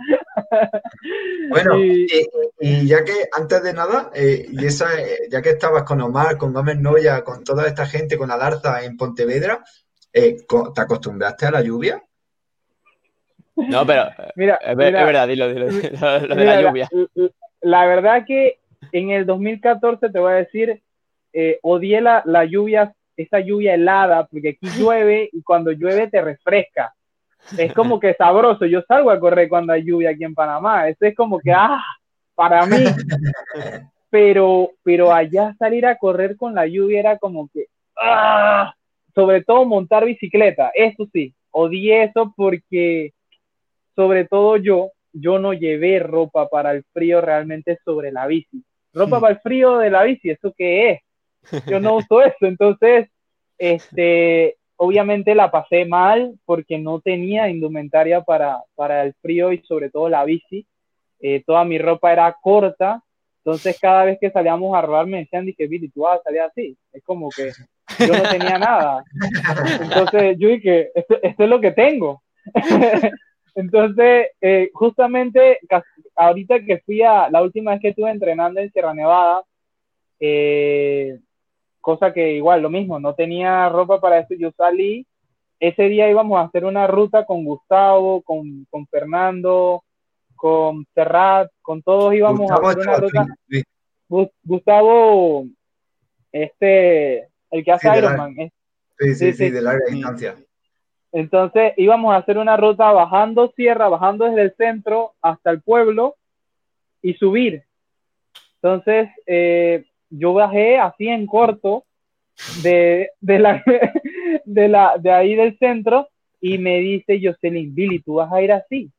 bueno, y, ya que antes de nada, eh, y esa, ya que estabas con Omar, con Gómez Noya, con toda esta gente, con Alarza en Pontevedra, eh, ¿te acostumbraste a la lluvia? No, pero mira, es, verdad, dilo, dilo, lo, de la lluvia. La, verdad que en el 2014, te voy a decir, eh, odié la, la lluvia, esa lluvia helada, porque aquí llueve y cuando llueve te refresca. Es como que sabroso. Yo salgo a correr cuando hay lluvia aquí en Panamá. Eso es como que, ah, para mí. Pero, pero allá salir a correr con la lluvia era como que, ah, sobre todo montar bicicleta, eso sí, odié eso porque sobre todo yo, yo no llevé ropa para el frío realmente sobre la bici. Ropa para el frío de la bici, ¿eso qué es? Yo no uso eso, entonces, este, obviamente la pasé mal porque no tenía indumentaria para, para el frío y sobre todo la bici. Eh, toda mi ropa era corta, entonces cada vez que salíamos a rodar me decían, dije, Billy, tú vas a salir así. Es como que yo no tenía nada. Entonces yo dije, esto, esto es lo que tengo. Entonces, eh, justamente ahorita que fui a, la última vez que estuve entrenando en Sierra Nevada, eh, cosa que igual, lo mismo, no tenía ropa para eso, yo salí, ese día íbamos a hacer una ruta con Gustavo, con, con Fernando, con Serrat, con todos íbamos a hacer una ruta. Gustavo, este, el que hace Ironman. Sí, sí, sí, de larga distancia. Entonces íbamos a hacer una ruta bajando sierra, bajando desde el centro hasta el pueblo y subir. Entonces eh, yo bajé así en corto de, de, la, de, la, de ahí del centro y me dice Jocelyn, Billy, tú vas a ir así,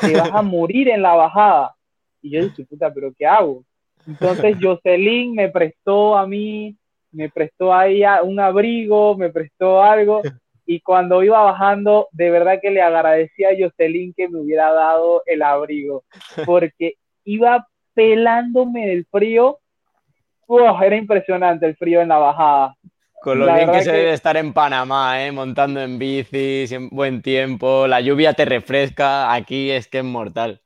te vas a morir en la bajada. Y yo dije, puta, pero ¿qué hago? Entonces Jocelyn me prestó a mí me prestó ahí un abrigo, me prestó algo. Y cuando iba bajando, de verdad que le agradecía a Jocelyn que me hubiera dado el abrigo, porque iba pelándome del frío. era impresionante el frío en la bajada. Con lo bien que, se debe estar en Panamá, ¿eh? montando en bici, en buen tiempo, la lluvia te refresca, aquí es que es mortal.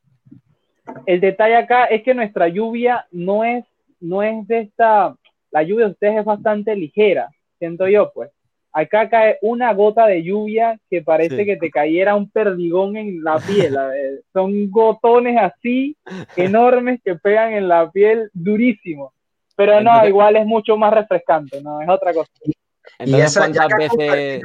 El detalle acá es que nuestra lluvia no es, no es de esta, la lluvia de ustedes es bastante ligera, siento yo, pues. Acá cae una gota de lluvia que parece que te cayera un perdigón en la piel. Son gotones así enormes que pegan en la piel durísimo. Pero no, igual es mucho más refrescante, no, es otra cosa. Entonces, ¿cuántas veces...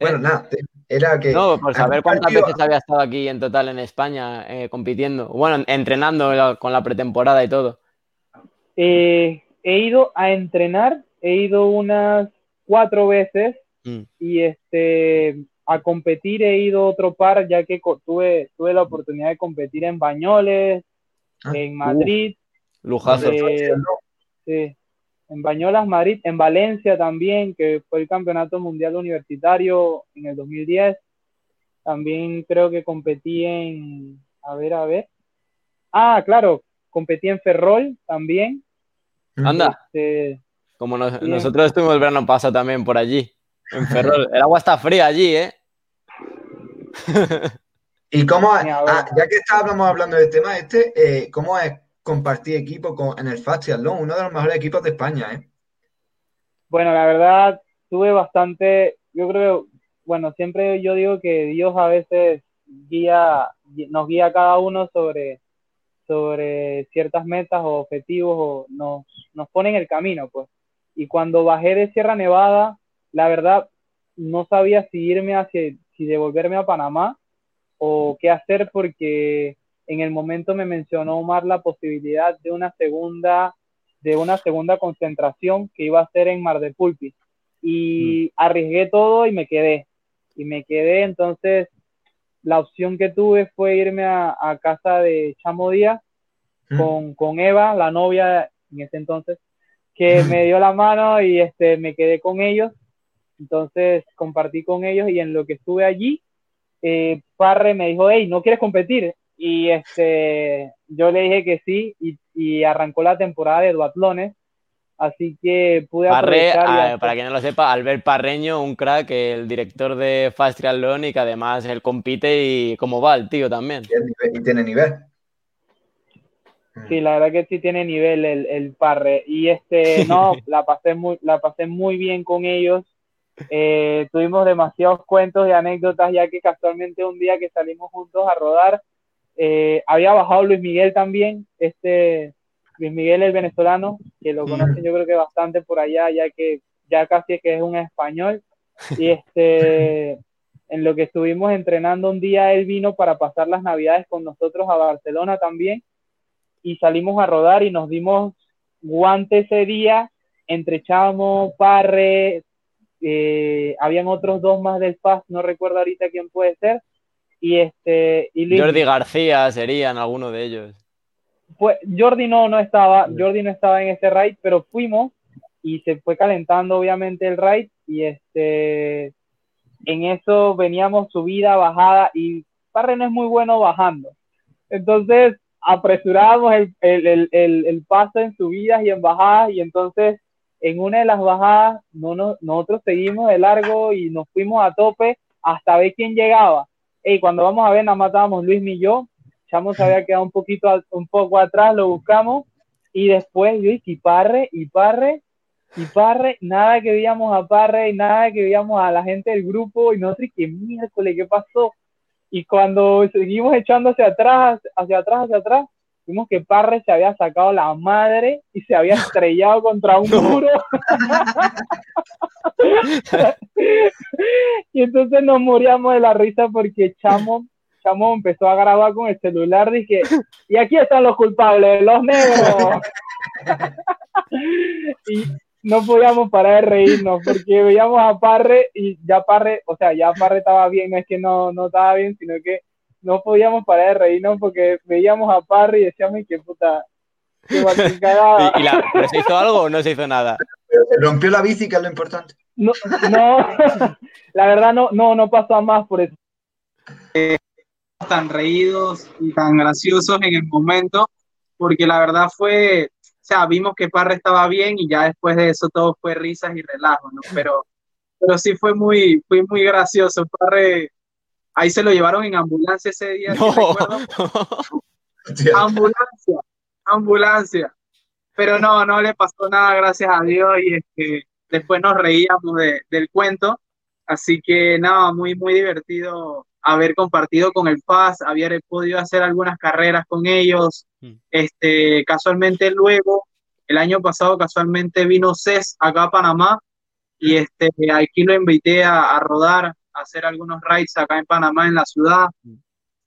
Bueno, nada, era que... No, por saber cuántas veces había estado aquí en total en España eh, compitiendo. Bueno, entrenando con la pretemporada y todo. Eh, he ido a entrenar, he ido unas cuatro veces mm. y este a competir he ido otro par ya que tuve, tuve la oportunidad de competir en Bañoles, ah, en Madrid. lujazo. sí, en Bañolas, Madrid, en Valencia también, que fue el campeonato mundial universitario en el 2010. También creo que competí en, a ver, a ver. Ah, claro, competí en Ferrol también. Anda. Este, Como nosotros estuvimos el verano pasado también por allí, en Ferrol. El agua está fría allí, ¿eh? ¿Y cómo, ah, ya que estábamos hablando del tema este, eh, ¿cómo es compartir equipo con, en el Fast Uno de los mejores equipos de España, ¿eh? Bueno, la verdad, tuve bastante, yo creo, bueno, siempre yo digo que Dios a veces guía, nos guía a cada uno sobre sobre ciertas metas o objetivos o nos, nos pone en el camino, pues. Y cuando bajé de Sierra Nevada, la verdad no sabía si irme hacia, si devolverme a Panamá o qué hacer porque en el momento me mencionó Omar la posibilidad de una segunda, de una segunda concentración que iba a ser en Mar del Pulpi. Y mm. arriesgué todo y me quedé. Y me quedé, entonces la opción que tuve fue irme a, casa de Chamo Díaz con, con, Eva, la novia en ese entonces, que me dio la mano y este, me quedé con ellos. Entonces compartí con ellos y en lo que estuve allí, eh, Parre me dijo, hey, ¿no quieres competir? Y este, yo le dije que sí y, y arrancó la temporada de duatlones Así que pude Parre, ah, para quien no lo sepa, Albert Parreño, un crack, el director de Fast Triathlon y que además él compite y cómo va el tío también. Y tiene nivel. Sí, la verdad que sí tiene nivel el, el Parre. Y este, no, la pasé muy, la pasé muy bien con ellos. Eh, tuvimos demasiados cuentos y anécdotas, ya que casualmente un día que salimos juntos a rodar, eh, había bajado Luis Miguel también, este Luis Miguel el venezolano, que lo conocen yo creo que bastante por allá, ya que ya casi que es un español. Y este, en lo que estuvimos entrenando un día, él vino para pasar las navidades con nosotros a Barcelona también. Y salimos a rodar y nos dimos guante ese día entre Chamo, Parre, eh, habían otros dos más del FAS, no recuerdo ahorita quién puede ser. Y este, y Jordi García serían alguno de ellos pues Jordi no, no estaba, Jordi no estaba en ese raid, pero fuimos y se fue calentando obviamente el raid y este, en eso veníamos subida, bajada y Parre no es muy bueno bajando. Entonces apresurábamos el, el, el, el, paso en subidas y en bajadas y entonces en una de las bajadas no, no, nosotros seguimos de largo y nos fuimos a tope hasta ver quién llegaba. Y cuando vamos a ver, nada matábamos Luis y yo Chamo se había quedado un poquito, un poco atrás, lo buscamos y después yo y Parre, y Parre, y Parre, nada que veíamos a Parre, y nada que veíamos a la gente del grupo, y nosotros, qué miércoles, ¿qué pasó? Y cuando seguimos echando hacia atrás, hacia atrás, hacia atrás, vimos que Parre se había sacado la madre y se había estrellado contra un muro. y entonces nos moríamos de la risa porque Chamo chamo empezó a grabar con el celular, dije, y aquí están los culpables, los negros. y no podíamos parar de reírnos porque veíamos a Parre y ya Parre, o sea, ya Parre estaba bien, no es que no, no estaba bien, sino que no podíamos parar de reírnos porque veíamos a Parre y decíamos, qué puta, qué ¿Y, la, se hizo algo o no se hizo nada? Rompió la bici, que es lo importante. No, no la verdad no, no, no pasó a más por eso tan reídos y tan graciosos en el momento, porque la verdad fue, sea, vimos que Parre estaba bien y ya después de eso todo fue risas y relajo, ¿no? Pero, pero sí fue muy, fue muy gracioso. Parre, ahí se lo llevaron en ambulancia ese día. ambulancia, ambulancia. Pero no, no le pasó nada, gracias a Dios, y es que después nos reíamos del cuento. Así que nada, muy, muy divertido haber compartido con el FAS, haber podido hacer algunas carreras con ellos. Mm. Este, casualmente luego, el año pasado casualmente vino CES acá a Panamá y este, aquí lo invité a, rodar, a hacer algunos rides acá en Panamá, en la ciudad. Mm.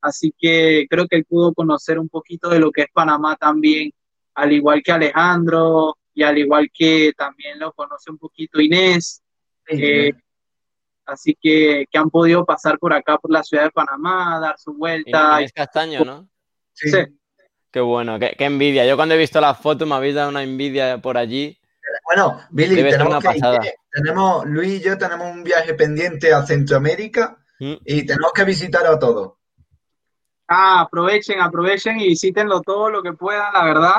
Así que creo que él pudo conocer un poquito de lo que es Panamá también, al igual que Alejandro y al igual que también lo conoce un poquito Inés. Eh, así que, que han podido pasar por acá, por la ciudad de Panamá, dar su vuelta. Es Castaño, ¿no? Sí. Qué bueno, qué, envidia. Yo cuando he visto las fotos me habéis dado una envidia por allí. Bueno, Billy, tenemos, que, tenemos, Luis y yo tenemos un viaje pendiente a Centroamérica mm. y tenemos que visitarlo a todos. Ah, aprovechen, aprovechen y visítenlo todo lo que puedan, la verdad,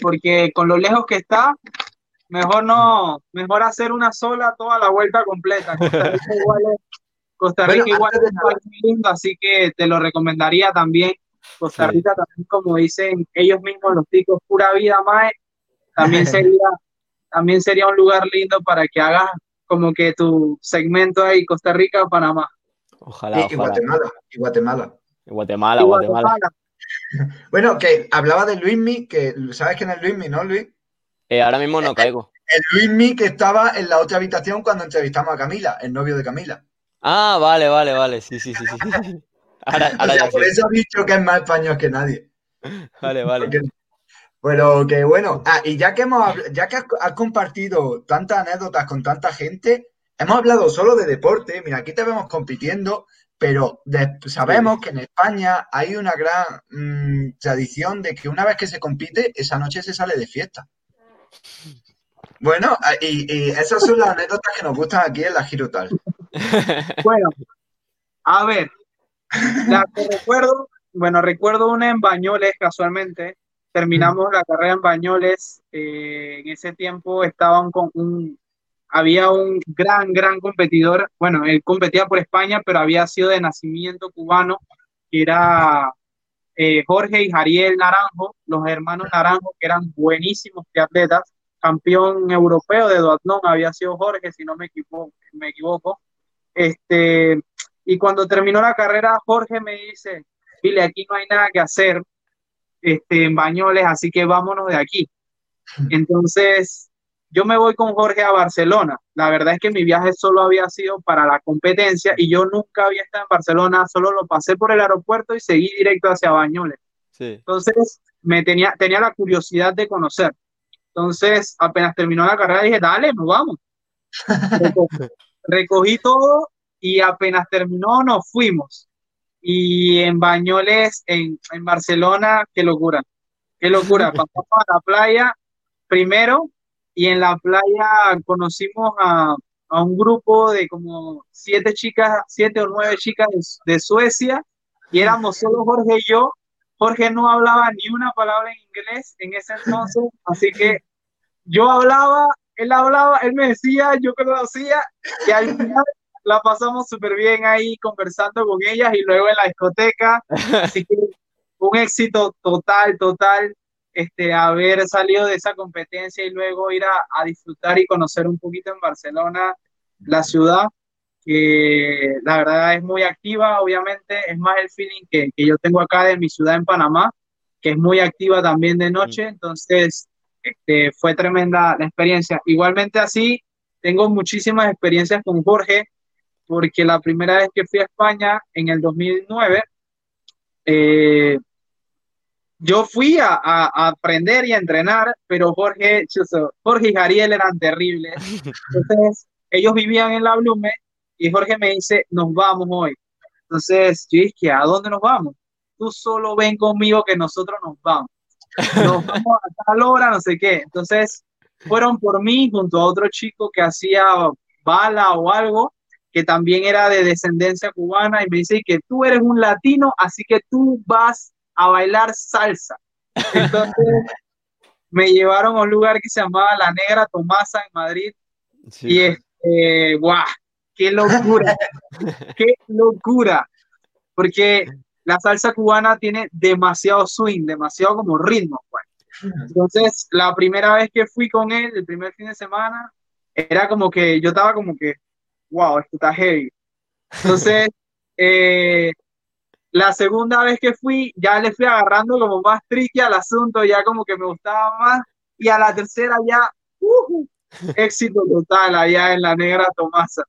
porque con lo lejos que está, mejor no, mejor hacer una sola toda la vuelta completa. Costa Rica igual es, muy lindo, así que te lo recomendaría también. Costa Rica también, como dicen ellos mismos, los ticos, pura vida, más también sería, también sería un lugar lindo para que hagas como que tu segmento ahí, Costa Rica o Panamá. Ojalá, y, Guatemala, y Guatemala. Y Guatemala, Guatemala. Bueno, que hablaba de Luismi, que sabes quién es Luismi, ¿no, Luis? Eh, ahora mismo no caigo. El Luismi que estaba en la otra habitación cuando entrevistamos a Camila, el novio de Camila. Ah, vale, vale, vale. Sí, sí, sí, sí. Ahora, ya por eso he dicho que es más español que nadie. Vale, vale. pero que bueno, ah, y ya que hemos ya que has, compartido tantas anécdotas con tanta gente, hemos hablado solo de deporte. Mira, aquí te vemos compitiendo, pero sabemos que en España hay una gran mm, tradición de que una vez que se compite, esa noche se sale de fiesta. Bueno, y, esas son las anécdotas que nos gustan aquí en la Girotal. Bueno, a ver, la que recuerdo, bueno, recuerdo una en Bañoles casualmente. Terminamos la carrera en Bañoles. Eh, en ese tiempo estaban con un, había un gran, gran competidor. Bueno, él competía por España, pero había sido de nacimiento cubano, que era eh, Jorge y Jariel Naranjo, los hermanos Naranjo, que eran buenísimos atletas. Campeón europeo de Duatlón había sido Jorge, si no me equivoco. Me equivoco. Este, y cuando terminó la carrera, Jorge me dice, dile, aquí no hay nada que hacer este, en Bañoles, así que vámonos de aquí. Entonces, yo me voy con Jorge a Barcelona. La verdad es que mi viaje solo había sido para la competencia y yo nunca había estado en Barcelona, solo lo pasé por el aeropuerto y seguí directo hacia Bañoles. Entonces, me tenía, tenía la curiosidad de conocer. Entonces, apenas terminó la carrera, dije, dale, nos vamos. Recogí, todo y apenas terminó, nos fuimos. Y en Bañoles, en, en Barcelona, qué locura. Qué locura. Pasamos a la playa primero y en la playa conocimos a, a un grupo de como siete chicas, siete o nueve chicas de, Suecia y éramos solo Jorge y yo. Jorge no hablaba ni una palabra en inglés en ese entonces, así que yo hablaba, él hablaba, él me decía, yo que lo hacía y al final la pasamos súper bien ahí conversando con ellas y luego en la discoteca, así que un éxito total, total este, haber salido de esa competencia y luego ir a, disfrutar y conocer un poquito en Barcelona la ciudad, que la verdad es muy activa, obviamente, es más el feeling que, que, yo tengo acá de mi ciudad en Panamá, que es muy activa también de noche, entonces este, fue tremenda la experiencia. Igualmente así, tengo muchísimas experiencias con Jorge, porque la primera vez que fui a España en el 2009, eh, yo fui a, aprender y a entrenar, pero Jorge, Jorge y Jariel eran terribles. Entonces, ellos vivían en la Blume y Jorge me dice, nos vamos hoy. Entonces, yo dije, ¿a dónde nos vamos? Tú solo ven conmigo que nosotros nos vamos. Nos vamos a tal hora, no sé qué. Entonces, fueron por mí junto a otro chico que hacía bala o algo, que también era de descendencia cubana, y me dice que tú eres un latino, así que tú vas a bailar salsa. Entonces me llevaron a un lugar que se llamaba La Negra Tomasa en Madrid. Y este, ¡guau! ¡Qué locura! ¡Qué locura! Porque la salsa cubana tiene demasiado swing, demasiado como ritmo. Pues. Entonces, la primera vez que fui con él, el primer fin de semana, era como que yo estaba como que, wow, esto está heavy. Entonces, eh, la segunda vez que fui, ya le fui agarrando como más tricky al asunto, ya como que me gustaba más. Y a la tercera ya, uh, éxito total allá en la negra Tomasa.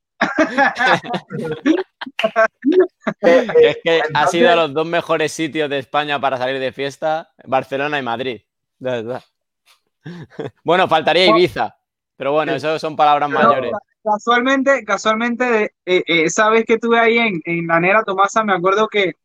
es que ha sido los dos mejores sitios de España para salir de fiesta, Barcelona y Madrid. Bueno, faltaría Ibiza, pero bueno, eso son palabras mayores. Casualmente, casualmente, eh, eh, esa vez que estuve ahí en, en la Negra Tomasa, me acuerdo que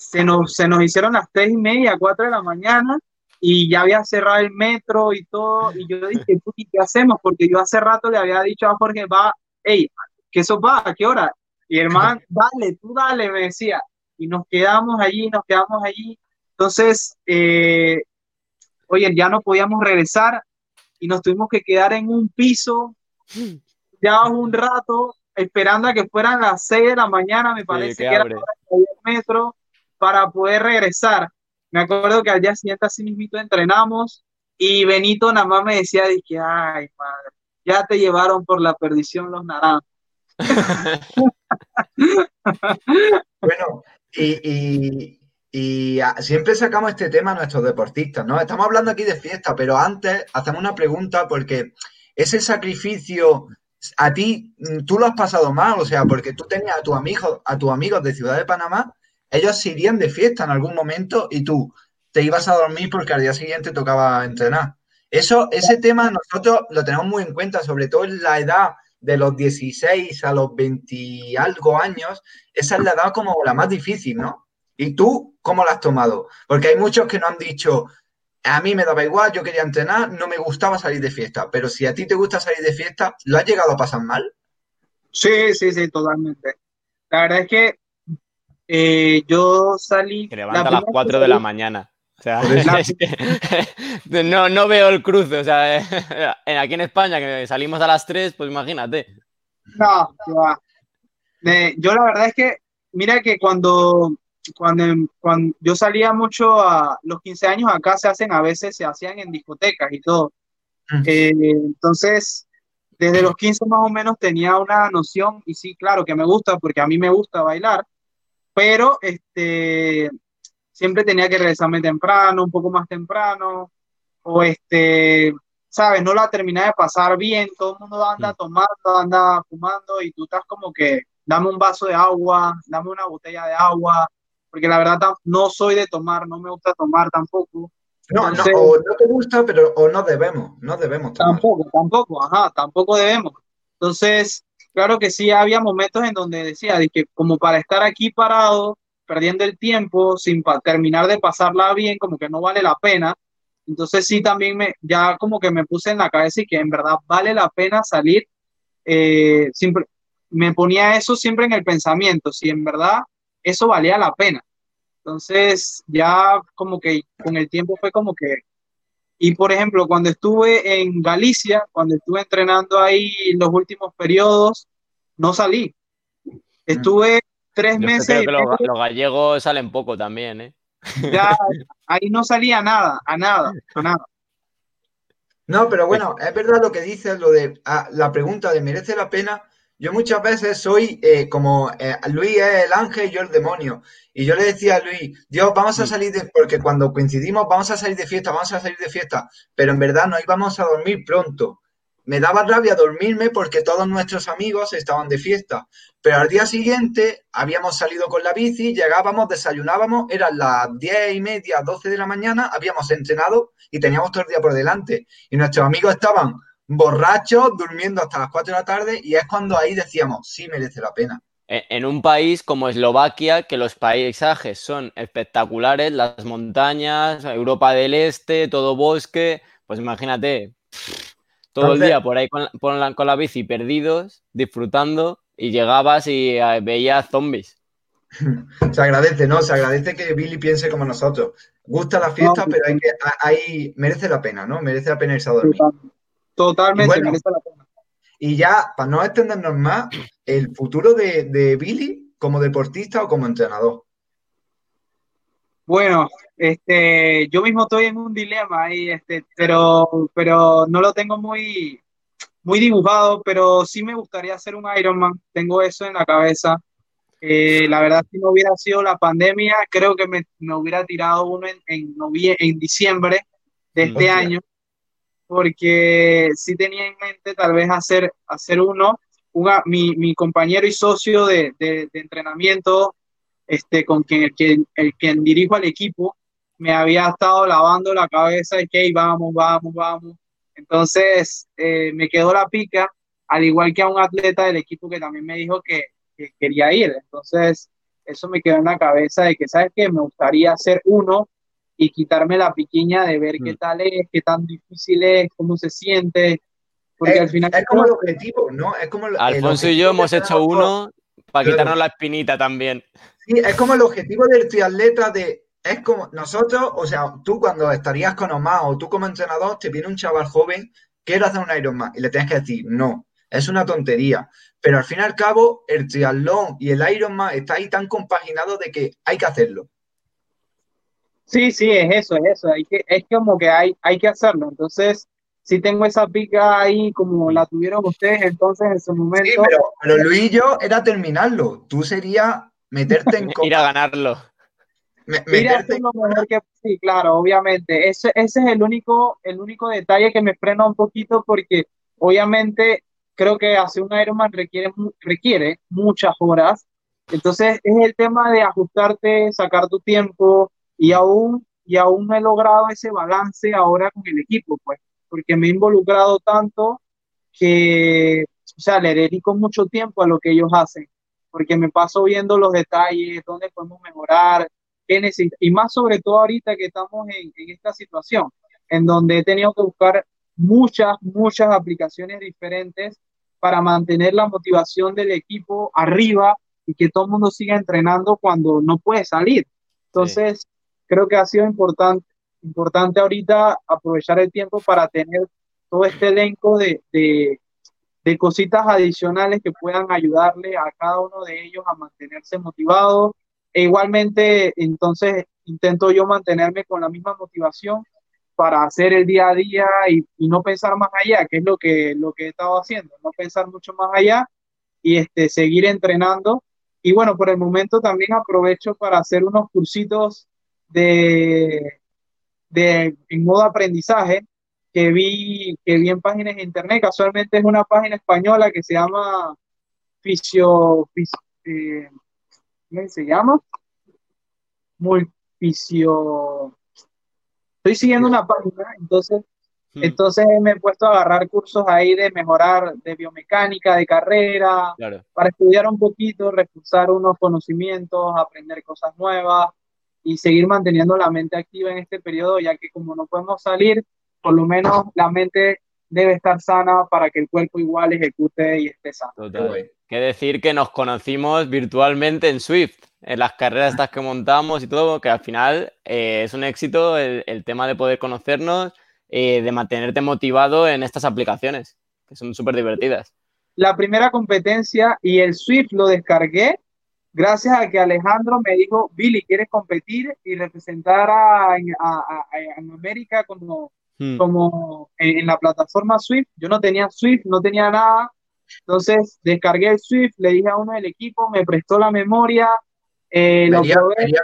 se nos, se nos hicieron las tres y media, cuatro de la mañana y ya había cerrado el metro y todo. Y yo dije, ¿qué hacemos? Porque yo hace rato le había dicho a Jorge, va, hey, ¿qué eso va? ¿A qué hora? Y hermano, dale, tú dale, me decía. Y nos quedamos allí, nos quedamos allí. Entonces, eh, oye, ya no podíamos regresar y nos tuvimos que quedar en un piso ya un rato esperando a que fueran las seis de la mañana, me parece que era el metro para poder regresar. Me acuerdo que al día siguiente así entrenamos y Benito nada más me decía, dije, ay, madre, ya te llevaron por la perdición los naranjos. bueno, y, siempre sacamos este tema a nuestros deportistas, ¿no? Estamos hablando aquí de fiesta, pero antes hacemos una pregunta porque ese sacrificio a ti, tú lo has pasado mal, o sea, porque tú tenías a tus amigos, a tus amigos de Ciudad de Panamá ellos se irían de fiesta en algún momento y tú te ibas a dormir porque al día siguiente tocaba entrenar. Eso, ese tema nosotros lo tenemos muy en cuenta, sobre todo en la edad de los 16 a los 20 y algo años, esa es la edad como la más difícil, ¿no? ¿Y tú cómo la has tomado? Porque hay muchos que no han dicho, a mí me daba igual, yo quería entrenar, no me gustaba salir de fiesta, pero si a ti te gusta salir de fiesta, ¿lo has llegado a pasar mal? Sí, sí, sí, totalmente. La verdad es que eh, yo salí... Que levanta a las 4 de la mañana. O sea, no, no veo el cruce. O sea, aquí en España que salimos a las 3, pues imagínate. No, yo la verdad es que, mira que cuando, cuando, cuando yo salía mucho a los 15 años acá se hacen a veces, se hacían en discotecas y todo. Eh, entonces, desde los 15 más o menos tenía una noción y sí, claro que me gusta porque a mí me gusta bailar, pero este, siempre tenía que regresarme temprano, un poco más temprano, o este, sabes, no la terminé de pasar bien, todo el mundo anda mm. tomando, anda fumando y tú estás como que, dame un vaso de agua, dame una botella de agua, porque la verdad no soy de tomar, no me gusta tomar tampoco. No, no, o no te gusta, pero o no debemos, no debemos tomar. Tampoco, tampoco, ajá, tampoco debemos. Entonces, claro que sí, había momentos en donde decía, que como para estar aquí parado, perdiendo el tiempo, sin terminar de pasarla bien, como que no vale la pena. Entonces sí, también me, ya como que me puse en la cabeza y que en verdad vale la pena salir. Eh, siempre, me ponía eso siempre en el pensamiento, si en verdad eso valía la pena. Entonces, ya como que con el tiempo fue como que... Y por ejemplo, cuando estuve en Galicia, cuando estuve entrenando ahí los últimos periodos, no salí. Estuve tres meses. los, los, gallegos salen poco también, ¿eh? Ya, ahí no salía nada, a nada, a nada. No, pero bueno, es verdad lo que dices, lo de ah, la pregunta de merece la pena. Yo muchas veces soy eh, como eh, Luis es el ángel y yo el demonio. Y yo le decía a Luis, Dios, vamos a mm. salir de, porque cuando coincidimos vamos a salir de fiesta, vamos a salir de fiesta, pero en verdad no íbamos a dormir pronto. Me daba rabia dormirme porque todos nuestros amigos estaban de fiesta. Pero al día siguiente habíamos salido con la bici, llegábamos, desayunábamos, eran las diez y media, doce de la mañana, habíamos entrenado y teníamos todo el día por delante. Y nuestros amigos estaban borrachos, durmiendo hasta las cuatro de la tarde y es cuando ahí decíamos, sí merece la pena. En un país como Eslovaquia, que los paisajes son espectaculares, las montañas, Europa del Este, todo bosque, pues imagínate, todo el día por ahí con, la, con la bici perdidos, disfrutando, y llegabas y eh, veías zombies. Se agradece, ¿no? Se agradece que Billy piense como nosotros. Gusta la fiesta, pero hay que, hay, merece la pena, ¿no? Merece la pena irse a dormir. Totalmente, merece la pena. Y ya, para no extendernos más, el futuro de, Billy como deportista o como entrenador. Bueno, este, yo mismo estoy en un dilema ahí, este, pero, pero no lo tengo muy, muy dibujado, pero sí me gustaría hacer un Ironman. Tengo eso en la cabeza. Eh, la verdad, si no hubiera sido la pandemia, creo que me, hubiera tirado uno en, en, en diciembre de este año porque sí tenía en mente tal vez hacer, hacer uno. mi, mi, compañero y socio de, de, entrenamiento, este, con quien el, quien el quien dirijo al equipo, me había estado lavando la cabeza de que vamos, vamos, vamos. Entonces eh, me quedó la pica, al igual que a un atleta del equipo que también me dijo que, que quería ir. Entonces eso me quedó en la cabeza de que, ¿sabes qué? Me gustaría hacer uno y quitarme la piquiña de ver qué mm. tal es, qué tan difícil es, cómo se siente. Porque es, al final. Es como el objetivo, ¿no? Es como Alfonso y yo hemos hecho uno para quitarnos la espinita también. Sí, es como el objetivo del triatleta de. Es como nosotros, o sea, tú cuando estarías con Omar o tú como entrenador, te viene un chaval joven, quiere hacer un Ironman y le tienes que decir, no, es una tontería. Pero al fin y al cabo, el triatlón y el Ironman está ahí tan compaginado de que hay que hacerlo. Sí, sí, es eso, es eso. Hay que, es como que hay, hay que hacerlo. Entonces, si tengo esa pica ahí como la tuvieron ustedes entonces en su momento. Sí, pero, Luis y yo era terminarlo. Tú sería meterte en... Ir a ganarlo. meterte lo mejor que sí, claro, obviamente. Ese, ese es el único, el único detalle que me frena un poquito porque obviamente creo que hacer un Ironman requiere, requiere muchas horas. Entonces es el tema de ajustarte, sacar tu tiempo, y aún, y aún no he logrado ese balance ahora con el equipo, pues, porque me he involucrado tanto que o sea, le dedico mucho tiempo a lo que ellos hacen, porque me paso viendo los detalles, dónde podemos mejorar, qué necesitamos, y más sobre todo ahorita que estamos en, en esta situación, en donde he tenido que buscar muchas, muchas aplicaciones diferentes para mantener la motivación del equipo arriba y que todo el mundo siga entrenando cuando no puede salir. Entonces, creo que ha sido importante, importante ahorita aprovechar el tiempo para tener todo este elenco de, de, de cositas adicionales que puedan ayudarle a cada uno de ellos a mantenerse motivados. E igualmente, entonces, intento yo mantenerme con la misma motivación para hacer el día a día y, y, no pensar más allá, que es lo que, lo que he estado haciendo, no pensar mucho más allá y este, seguir entrenando. Y bueno, por el momento también aprovecho para hacer unos cursitos de, de, en modo aprendizaje que vi, que vi en páginas de internet. Casualmente es una página española que se llama Fisio, fisio eh, ¿cómo se llama? Multifisio estoy siguiendo una página, entonces, hmm. entonces me he puesto a agarrar cursos ahí de mejorar de biomecánica, de carrera, claro. para estudiar un poquito, reforzar unos conocimientos, aprender cosas nuevas y seguir manteniendo la mente activa en este periodo, ya que como no podemos salir, por lo menos la mente debe estar sana para que el cuerpo igual ejecute y esté sano. Total. Que decir que nos conocimos virtualmente en Swift, en las carreras estas que montamos y todo, que al final eh, es un éxito el, el, tema de poder conocernos, eh, de mantenerte motivado en estas aplicaciones, que son súper divertidas. La primera competencia y el Swift lo descargué gracias a que Alejandro me dijo, Billy, ¿quieres competir y representar a, a, a, a América como, hmm. como en, en la plataforma Swift? Yo no tenía Swift, no tenía nada entonces descargué el Swift, le dije a uno del equipo, me prestó la memoria. Eh, ¿Vería,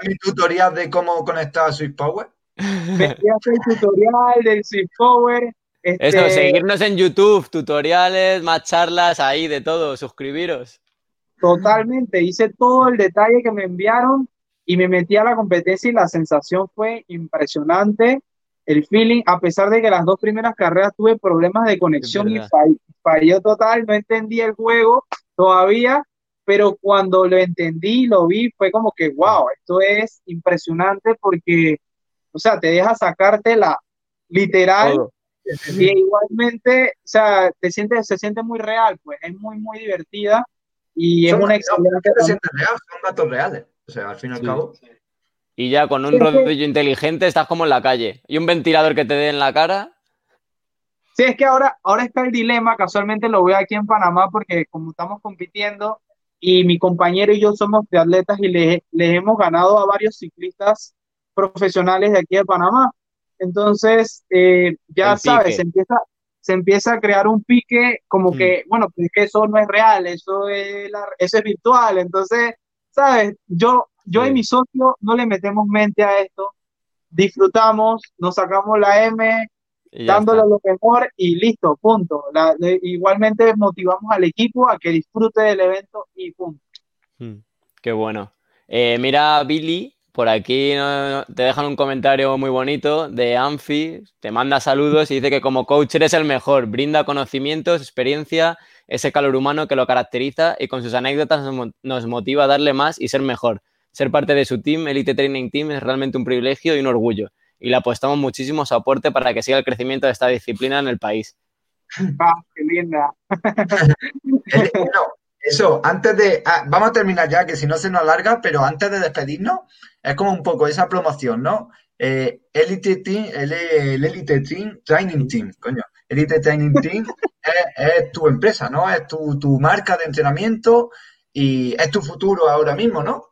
mi tutorial de cómo conectar Swift Power? Vería el tutorial del Swift Power. Este... Eso, seguirnos en YouTube, tutoriales, más charlas ahí de todo, suscribiros. Totalmente, hice todo el detalle que me enviaron y me metí a la competencia y la sensación fue impresionante. El feeling, a pesar de que las dos primeras carreras tuve problemas de conexión y fall, falló total, no entendí el juego todavía, pero cuando lo entendí, lo vi, fue como que, wow, esto es impresionante porque, o sea, te deja sacarte la literal Todo. y igualmente, o sea, te siente, se siente muy real, pues es muy, muy divertida y son, es una excelente... No, son datos reales, o sea, al fin y al sí. cabo... Y ya con un rodillo inteligente estás como en la calle. Y un ventilador que te dé en la cara. Sí, es que ahora, ahora está el dilema, casualmente lo veo aquí en Panamá porque como estamos compitiendo y mi compañero y yo somos de atletas y les, les hemos ganado a varios ciclistas profesionales de aquí de Panamá. Entonces, eh, ya el sabes, pique. se empieza, se empieza a crear un pique como mm. que, bueno, pues que eso no es real, eso es, la, eso es virtual. Entonces, sabes, yo yo sí. y mi socio no le metemos mente a esto, disfrutamos, nos sacamos la M, dándole está. lo mejor y listo, punto. La, de, igualmente motivamos al equipo a que disfrute del evento y punto. Hmm, qué bueno. Eh, mira, Billy, por aquí no, te dejan un comentario muy bonito de Anfi, te manda saludos y dice que como coach eres el mejor, brinda conocimientos, experiencia, ese calor humano que lo caracteriza y con sus anécdotas nos motiva a darle más y ser mejor ser parte de su team, Elite Training Team, es realmente un privilegio y un orgullo. Y le apostamos muchísimo a su aporte para que siga el crecimiento de esta disciplina en el país. Ah, ¡Qué linda! bueno, eso, antes de. Ah, vamos a terminar ya, que si no se nos alarga, pero antes de despedirnos, es como un poco esa promoción, ¿no? Eh, Elite Team, el, el, Elite Team, Training Team, coño. Elite Training Team es, es, tu empresa, ¿no? Es tu, tu marca de entrenamiento y es tu futuro ahora mismo, ¿no?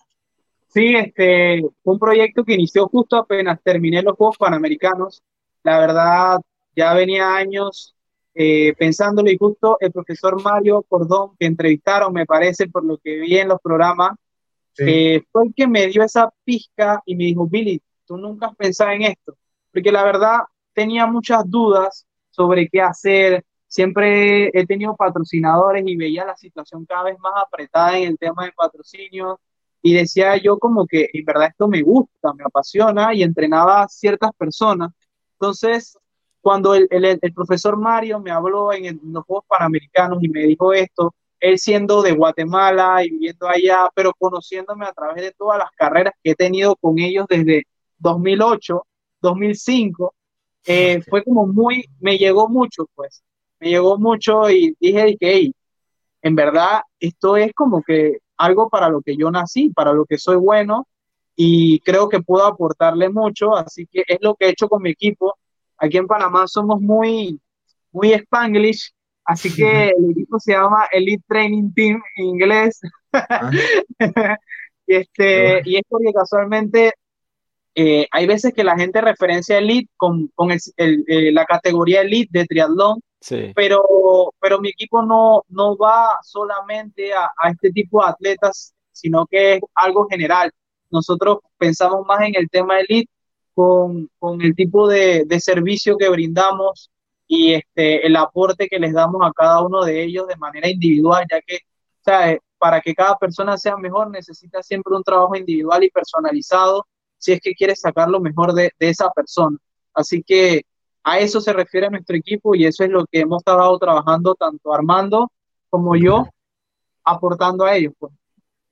Sí, este, fue un proyecto que inició justo apenas terminé los Juegos Panamericanos. La verdad, ya venía años eh, pensándolo y justo el profesor Mario Cordón, que entrevistaron, me parece, por lo que vi en los programas, sí. eh, fue el que me dio esa pizca y me dijo, Billy, tú nunca has pensado en esto. Porque la verdad, tenía muchas dudas sobre qué hacer. Siempre he tenido patrocinadores y veía la situación cada vez más apretada en el tema de patrocinios y decía yo como que en verdad esto me gusta, me apasiona y entrenaba a ciertas personas. Entonces, cuando el, el, el profesor Mario me habló en, el- en los Juegos Panamericanos y me dijo esto, él siendo de Guatemala y viviendo allá, pero conociéndome a través de todas las carreras que he tenido con ellos desde 2008, 2005, eh, fue como muy, me llegó mucho, pues, me llegó mucho y dije que, hey, en verdad, esto es como que algo para lo que yo nací, para lo que soy bueno y creo que puedo aportarle mucho, así que es lo que he hecho con mi equipo. Aquí en Panamá somos muy, muy spanglish, así que el equipo se llama Elite Training Team en inglés. Ah, y, este, bueno. y es porque casualmente eh, hay veces que la gente referencia Elite con, con el- el- eh, la categoría Elite de triatlón, Sí. pero, pero mi equipo no, no va solamente a, a este tipo de atletas, sino que es algo general. Nosotros pensamos más en el tema elite con, con el tipo de, de servicio que brindamos y este, el aporte que les damos a cada uno de ellos de manera individual, ya que ¿sabes? para que cada persona sea mejor necesita siempre un trabajo individual y personalizado si es que quieres sacar lo mejor de, de esa persona. Así que a eso se refiere nuestro equipo y eso es lo que hemos estado trabajando tanto Armando como yo, aportando a ellos. Pues.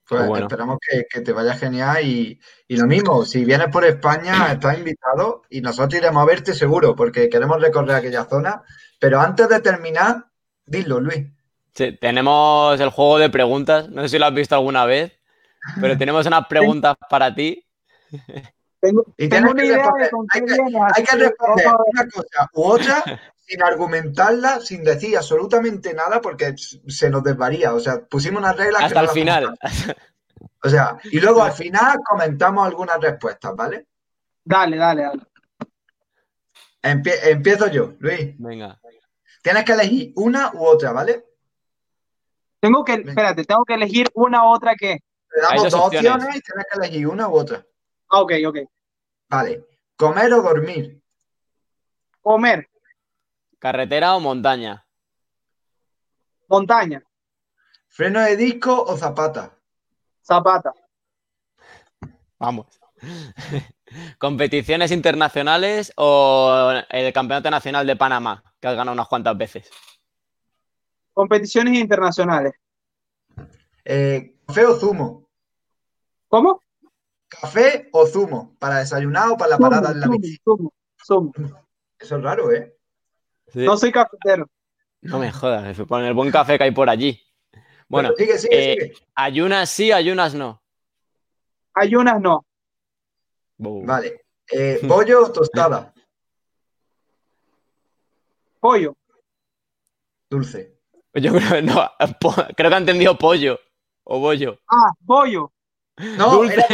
Pues bueno. esperamos que, que te vaya genial y, y lo mismo, si vienes por España estás invitado y nosotros iremos a verte seguro porque queremos recorrer aquella zona. Pero antes de terminar, dilo, Luis. Sí, tenemos el juego de preguntas. No sé si lo has visto alguna vez, pero tenemos unas preguntas para ti. Tengo, Y tengo tienes una que idea de responder, con hay que- Hay que responder una cosa u otra sin argumentarla, sin decir absolutamente nada porque se nos desvaría. O sea, pusimos unas reglas que Hasta no el final. O sea, y luego al final comentamos algunas respuestas, ¿vale? Dale, dale, dale. Empie- empiezo yo, Luis. Venga. Tienes que elegir una u otra, ¿vale? Tengo que, Venga. espérate, tengo que elegir una u otra que. Te damos dos dos opciones. opciones y tienes que elegir una u otra. Ah, ok, ok. Vale. ¿Comer o dormir? Comer, ¿Carretera o montaña? montaña, ¿Freno de disco o zapata? zapata, Vamos. ¿Competiciones internacionales o el Campeonato Nacional de Panamá, que has ganado unas cuantas veces? competiciones internacionales. Eh, ¿café o zumo? ¿Cómo? ¿Café o zumo? ¿Para desayunar o para la Zumo, parada en la zumo, bici? zumo, zumo. Eso es raro, ¿eh? Sí. No soy cafetero. No me jodas, con el buen café que hay por allí. Bueno, sigue, sigue, eh, sigue. ayunas sí, ayunas no. Ayunas no. Vale. Eh, ¿Bollo o tostada? Pollo. Dulce. Yo creo, no, creo que ha entendido pollo o bollo. Ah, pollo. No, Dulce. era.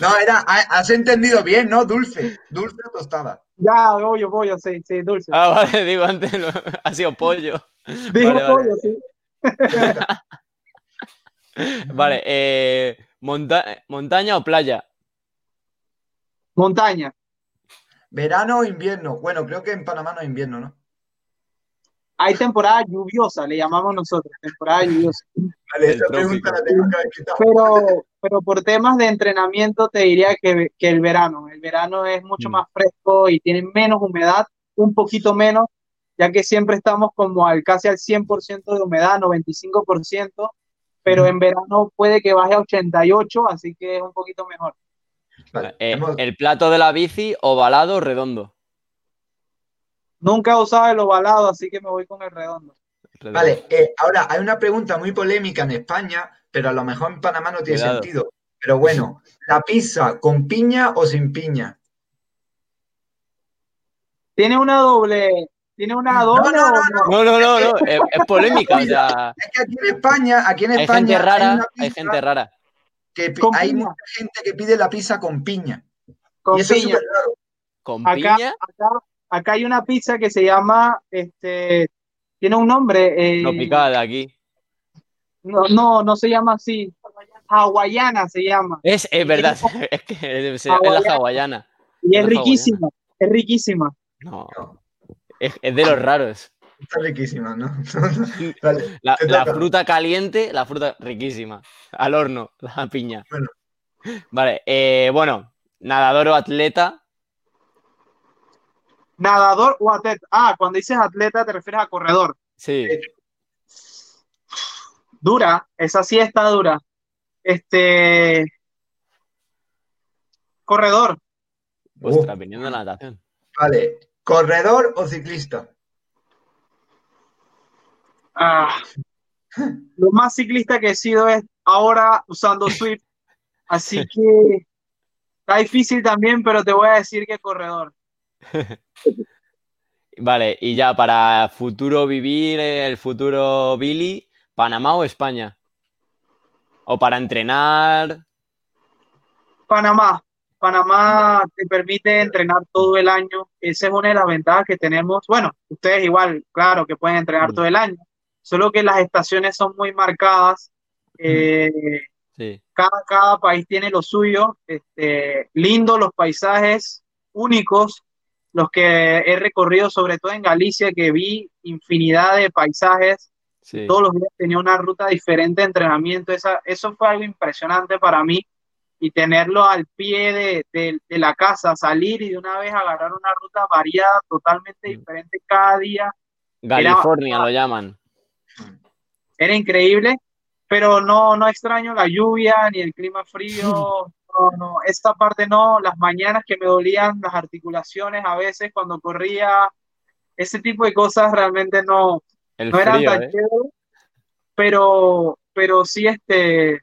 No, era, ha- has entendido bien, ¿no? Dulce. Dulce o tostada. Ya, pollo, pollo, sí, sí, dulce. Ah, vale, digo antes no, ha sido pollo. Vale, vale. pollo, sí. Vale, eh, monta- ¿montaña o playa? Montaña. ¿Verano o invierno? Bueno, creo que en Panamá no es invierno, ¿no? Hay temporada lluviosa, le llamamos nosotros, temporada lluviosa. Vale, esa pregunta la tengo que haber quitado. Pero, pero por temas de entrenamiento te diría que, que el verano. El verano es mucho Mm. más fresco y tiene menos humedad, un poquito menos, ya que siempre estamos como al casi al 100% de humedad, 95%, pero Ujú. en verano puede que baje a 88, así que es un poquito mejor. Vale, Eh, hemos- ¿El plato de la bici ovalado o redondo? Nunca he usado el ovalado, así que me voy con el redondo. Vale, eh, ahora hay una pregunta muy polémica en España, pero a lo mejor en Panamá no tiene Cuidado. sentido. Pero bueno, ¿la pizza con piña o sin piña? ¿Tiene una doble? ¿Tiene una doble no, o no, No, no, no, no, es, es polémica, o sea, Es que aquí en España, aquí en hay España gente rara, hay gente rara. que hay piña. mucha gente que pide la pizza con piña. con y eso es piña? súper raro. ¿Con Acá, piña? acá, acá hay una pizza que se llama, este, tiene un nombre. eh, No picada aquí. No, no, no se llama así. Hawaiana se llama. Es, es verdad, es que es, es la Hawaiana. Y es riquísima. Es riquísima. No, es, es de los raros. está riquísima, ¿no? Vale, La, fruta caliente, la fruta riquísima. Al horno, la piña. Bueno. Vale, eh, bueno, nadador o atleta. Nadador o atleta. Ah, cuando dices atleta te refieres a corredor. Sí. Dura, esa sí está dura. Este. Corredor. Ostras, viniendo de la natación. Vale, ¿corredor o ciclista? Ah, lo más ciclista que he sido es ahora usando Swift. Así que está difícil también, pero te voy a decir que corredor. Vale, y ya para futuro vivir, el futuro Billy, ¿Panamá o España? ¿O para entrenar? Panamá. Panamá te permite entrenar todo el año. Esa es una de las ventajas que tenemos. Bueno, ustedes igual, claro, que pueden entrenar Mm. todo el año. Solo que las estaciones son muy marcadas. Eh, Sí. cada, cada país tiene lo suyo. Este, lindo los paisajes únicos, los que he recorrido, sobre todo en Galicia, que vi infinidad de paisajes. Sí. Todos los días tenía una ruta diferente de entrenamiento. Esa, eso fue algo impresionante para mí. Y tenerlo al pie de, de- de la casa, salir y de una vez agarrar una ruta variada, totalmente Mm. diferente cada día. California lo llaman. Era increíble, pero no, no extraño la lluvia ni el clima frío. No, no, esta parte no. Las mañanas que me dolían las articulaciones a veces cuando corría, ese tipo de cosas realmente no, El no eran frío, tan ¿eh? chéveres, pero, pero sí, este, o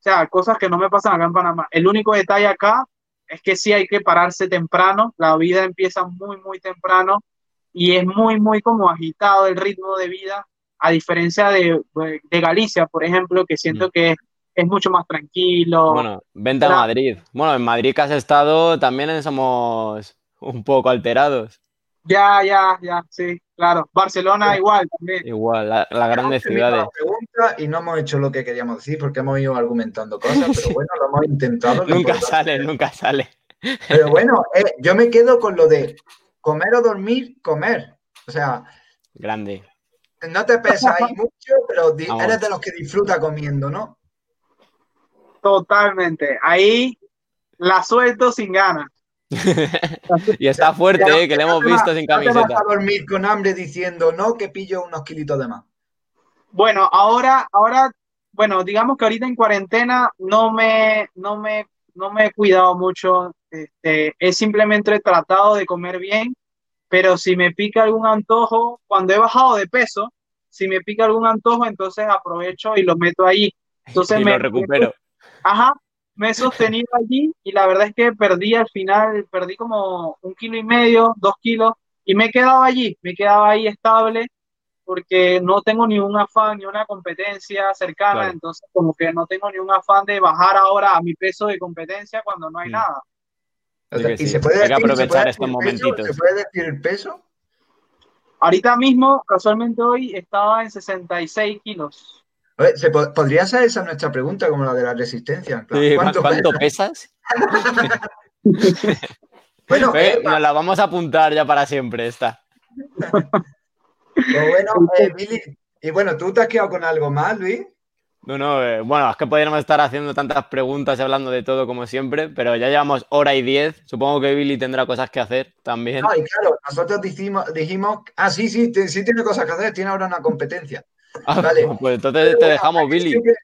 sea, cosas que no me pasan acá en Panamá. El único detalle acá es que sí hay que pararse temprano, la vida empieza muy, muy temprano y es muy, muy como agitado el ritmo de vida, a diferencia de, de Galicia, por ejemplo, que siento Mm. que es mucho más tranquilo. Bueno, vente a Madrid. Bueno, en Madrid que has estado también somos un poco alterados. Ya, ya, ya, sí, claro. Barcelona igual también. Igual, la- las grandes Hemos terminado ciudades. la pregunta y no hemos hecho lo que queríamos decir porque hemos ido argumentando cosas, pero bueno, lo hemos intentado. Nunca sale, nunca sale. Pero bueno, eh, yo me quedo con lo de comer o dormir, comer. O sea, Grande. no te pesáis mucho, pero Vamos. eres de los que disfruta comiendo, ¿no? Totalmente. Ahí la suelto sin ganas. Y está fuerte, Ya, ¿eh? que le hemos visto sin no te vas camiseta. a dormir con hambre diciendo, no, que pillo unos kilitos de más. Bueno, ahora, ahora, bueno, digamos que ahorita en cuarentena no me, no me, no me he cuidado mucho. Este, he simplemente tratado de comer bien, pero si me pica algún antojo, cuando he bajado de peso, si me pica algún antojo, entonces aprovecho y lo meto ahí. Entonces Y me, lo recupero. Ajá, me he sostenido allí y la verdad es que perdí al final, perdí como un kilo y medio, dos kilos, y me he quedado allí, me he quedado ahí estable porque no tengo ni un afán, ni una competencia cercana, Claro. entonces como que no tengo ni un afán de bajar ahora a mi peso de competencia cuando no hay Mm. nada. O sea, y sí, se puede hay que decir- se aprovechar puede estos momentitos. ¿Se puede decir el peso? Ahorita mismo, casualmente hoy, estaba en 66 kilos. Se po- podría ser esa nuestra pregunta, como la de la resistencia. Sí, ¿cu- ¿cuánto ¿Cuánto pesas? pesas? Bueno, Eh, eh, Nos la vamos a apuntar ya para siempre esta. pues bueno, eh, Billy, y bueno, ¿tú te has quedado con algo más, Luis? No, no, eh, bueno, es que podríamos estar haciendo tantas preguntas y hablando de todo como siempre, pero ya llevamos hora y diez. Supongo que Billy tendrá cosas que hacer también. No, y claro, nosotros dijimos, dijimos ah, sí, sí, sí tiene cosas que hacer, tiene ahora una competencia. Ah, vale. Pues entonces te dejamos, Billy. Que-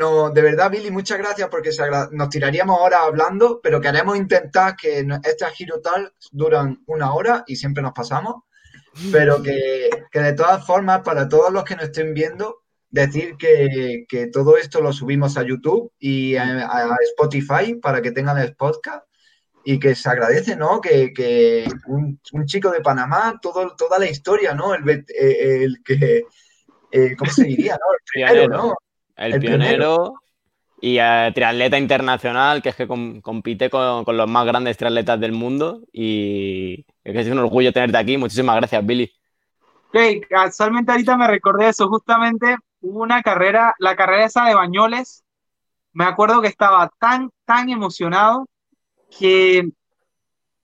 No, no, de verdad, Billy, muchas gracias porque se agra- nos tiraríamos horas hablando, pero queremos intentar que estas Giro Talks duran una hora y siempre nos pasamos, pero que, que de todas formas, para todos los que nos estén viendo, decir que, que todo esto lo subimos a YouTube y a, a Spotify para que tengan el podcast y que se agradece, ¿no? Que, que un, un chico de Panamá, todo, toda la historia, ¿no? El, eh, el que, eh, ¿cómo se diría, no? El Pionero. ¿no? El, El pionero y eh, triatleta internacional, que es que com- compite con, con los más grandes triatletas del mundo y es que es un orgullo tenerte aquí. Muchísimas gracias, Billy. Ok, casualmente ahorita me recordé eso, justamente hubo una carrera, la carrera esa de Bañoles, me acuerdo que estaba tan, tan emocionado que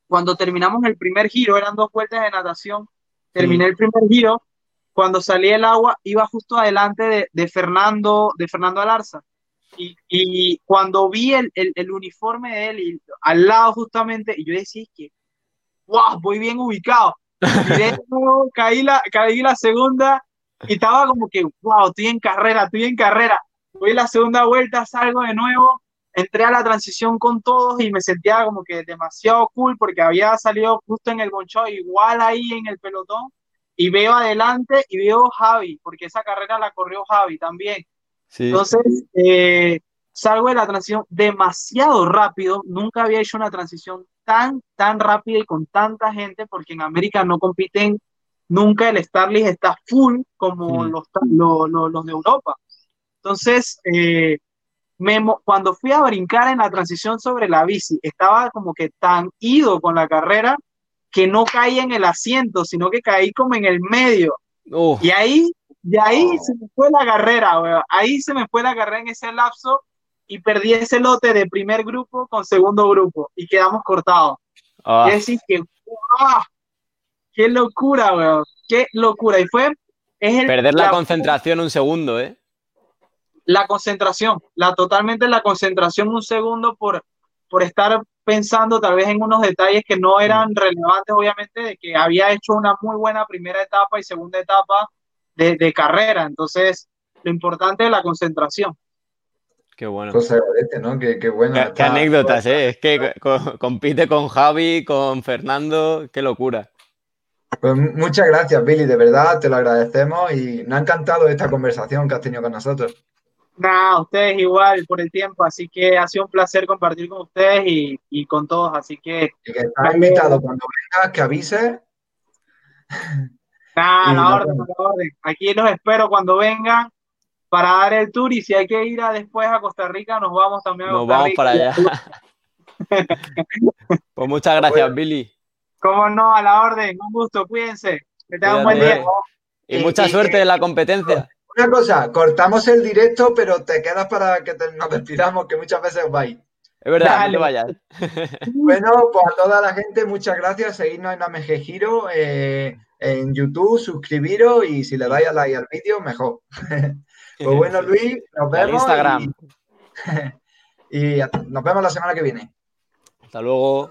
cuando terminamos el primer giro, eran dos vueltas de natación, terminé el primer giro, cuando salí del agua iba justo adelante de, de Fernando, de Fernando Alarza. Y, y cuando vi el, el, el uniforme de él y al lado justamente, y yo decía, que, wow, voy bien ubicado. caí la, caí la segunda y estaba como que, wow, estoy en carrera, estoy en carrera. Voy la segunda vuelta, salgo de nuevo, entré a la transición con todos y me sentía como que demasiado cool porque había salido justo en el boncho, igual ahí en el pelotón. Y veo adelante y veo Javi, porque esa carrera la corrió Javi también. Entonces, eh, salgo de la transición demasiado rápido. Nunca había hecho una transición tan, tan rápida y con tanta gente, porque en América no compiten nunca. El Starlist está full como los, los, de Europa. Entonces, eh, cuando fui a brincar en la transición sobre la bici, estaba como que tan ido con la carrera que no caí en el asiento, sino que caí como en el medio. Y ahí, de ahí se me fue la carrera, ahí se me fue la carrera en ese lapso y perdí ese lote de primer grupo con segundo grupo y quedamos cortados. Ah. Y decir que, ¡Qué locura, weón! ¡Qué locura! Y fue... Es Perder la, concentración un segundo, ¿eh? La concentración, la totalmente la concentración un segundo por, por estar pensando tal vez en unos detalles que no eran relevantes, obviamente, de que había hecho una muy buena primera etapa y segunda etapa de, de carrera. Entonces, lo importante es la concentración. Qué bueno. ¿no? Qué, qué, qué, anécdotas, ¿eh? Es que compite con Javi, con Fernando, qué locura. Pues muchas gracias, Billy, de verdad, te lo agradecemos y nos ha encantado esta conversación que has tenido con nosotros. Nada, ustedes igual por el tiempo, así que ha sido un placer compartir con ustedes y, con todos, así que... Y que estás invitado cuando vengas, que avise. Nada, la orden, la orden. Aquí los espero cuando vengan para dar el tour y si hay que ir a después a Costa Rica, nos vamos también a nos vamos para allá. pues muchas gracias, Billy. Cómo no, a la orden, un gusto, cuídense. Que tengan un buen día. Y, mucha suerte en la competencia. Una cosa, cortamos el directo, pero te quedas para que nos despidamos, que muchas veces vais. Es verdad, no vayas. Bueno, pues a toda la gente, muchas gracias. Seguidnos en AMG Giro eh, en YouTube, suscribiros y si le dais a like al vídeo, mejor. Pues bueno, Luis, nos vemos. Instagram. Y, y nos vemos la semana que viene. Hasta luego.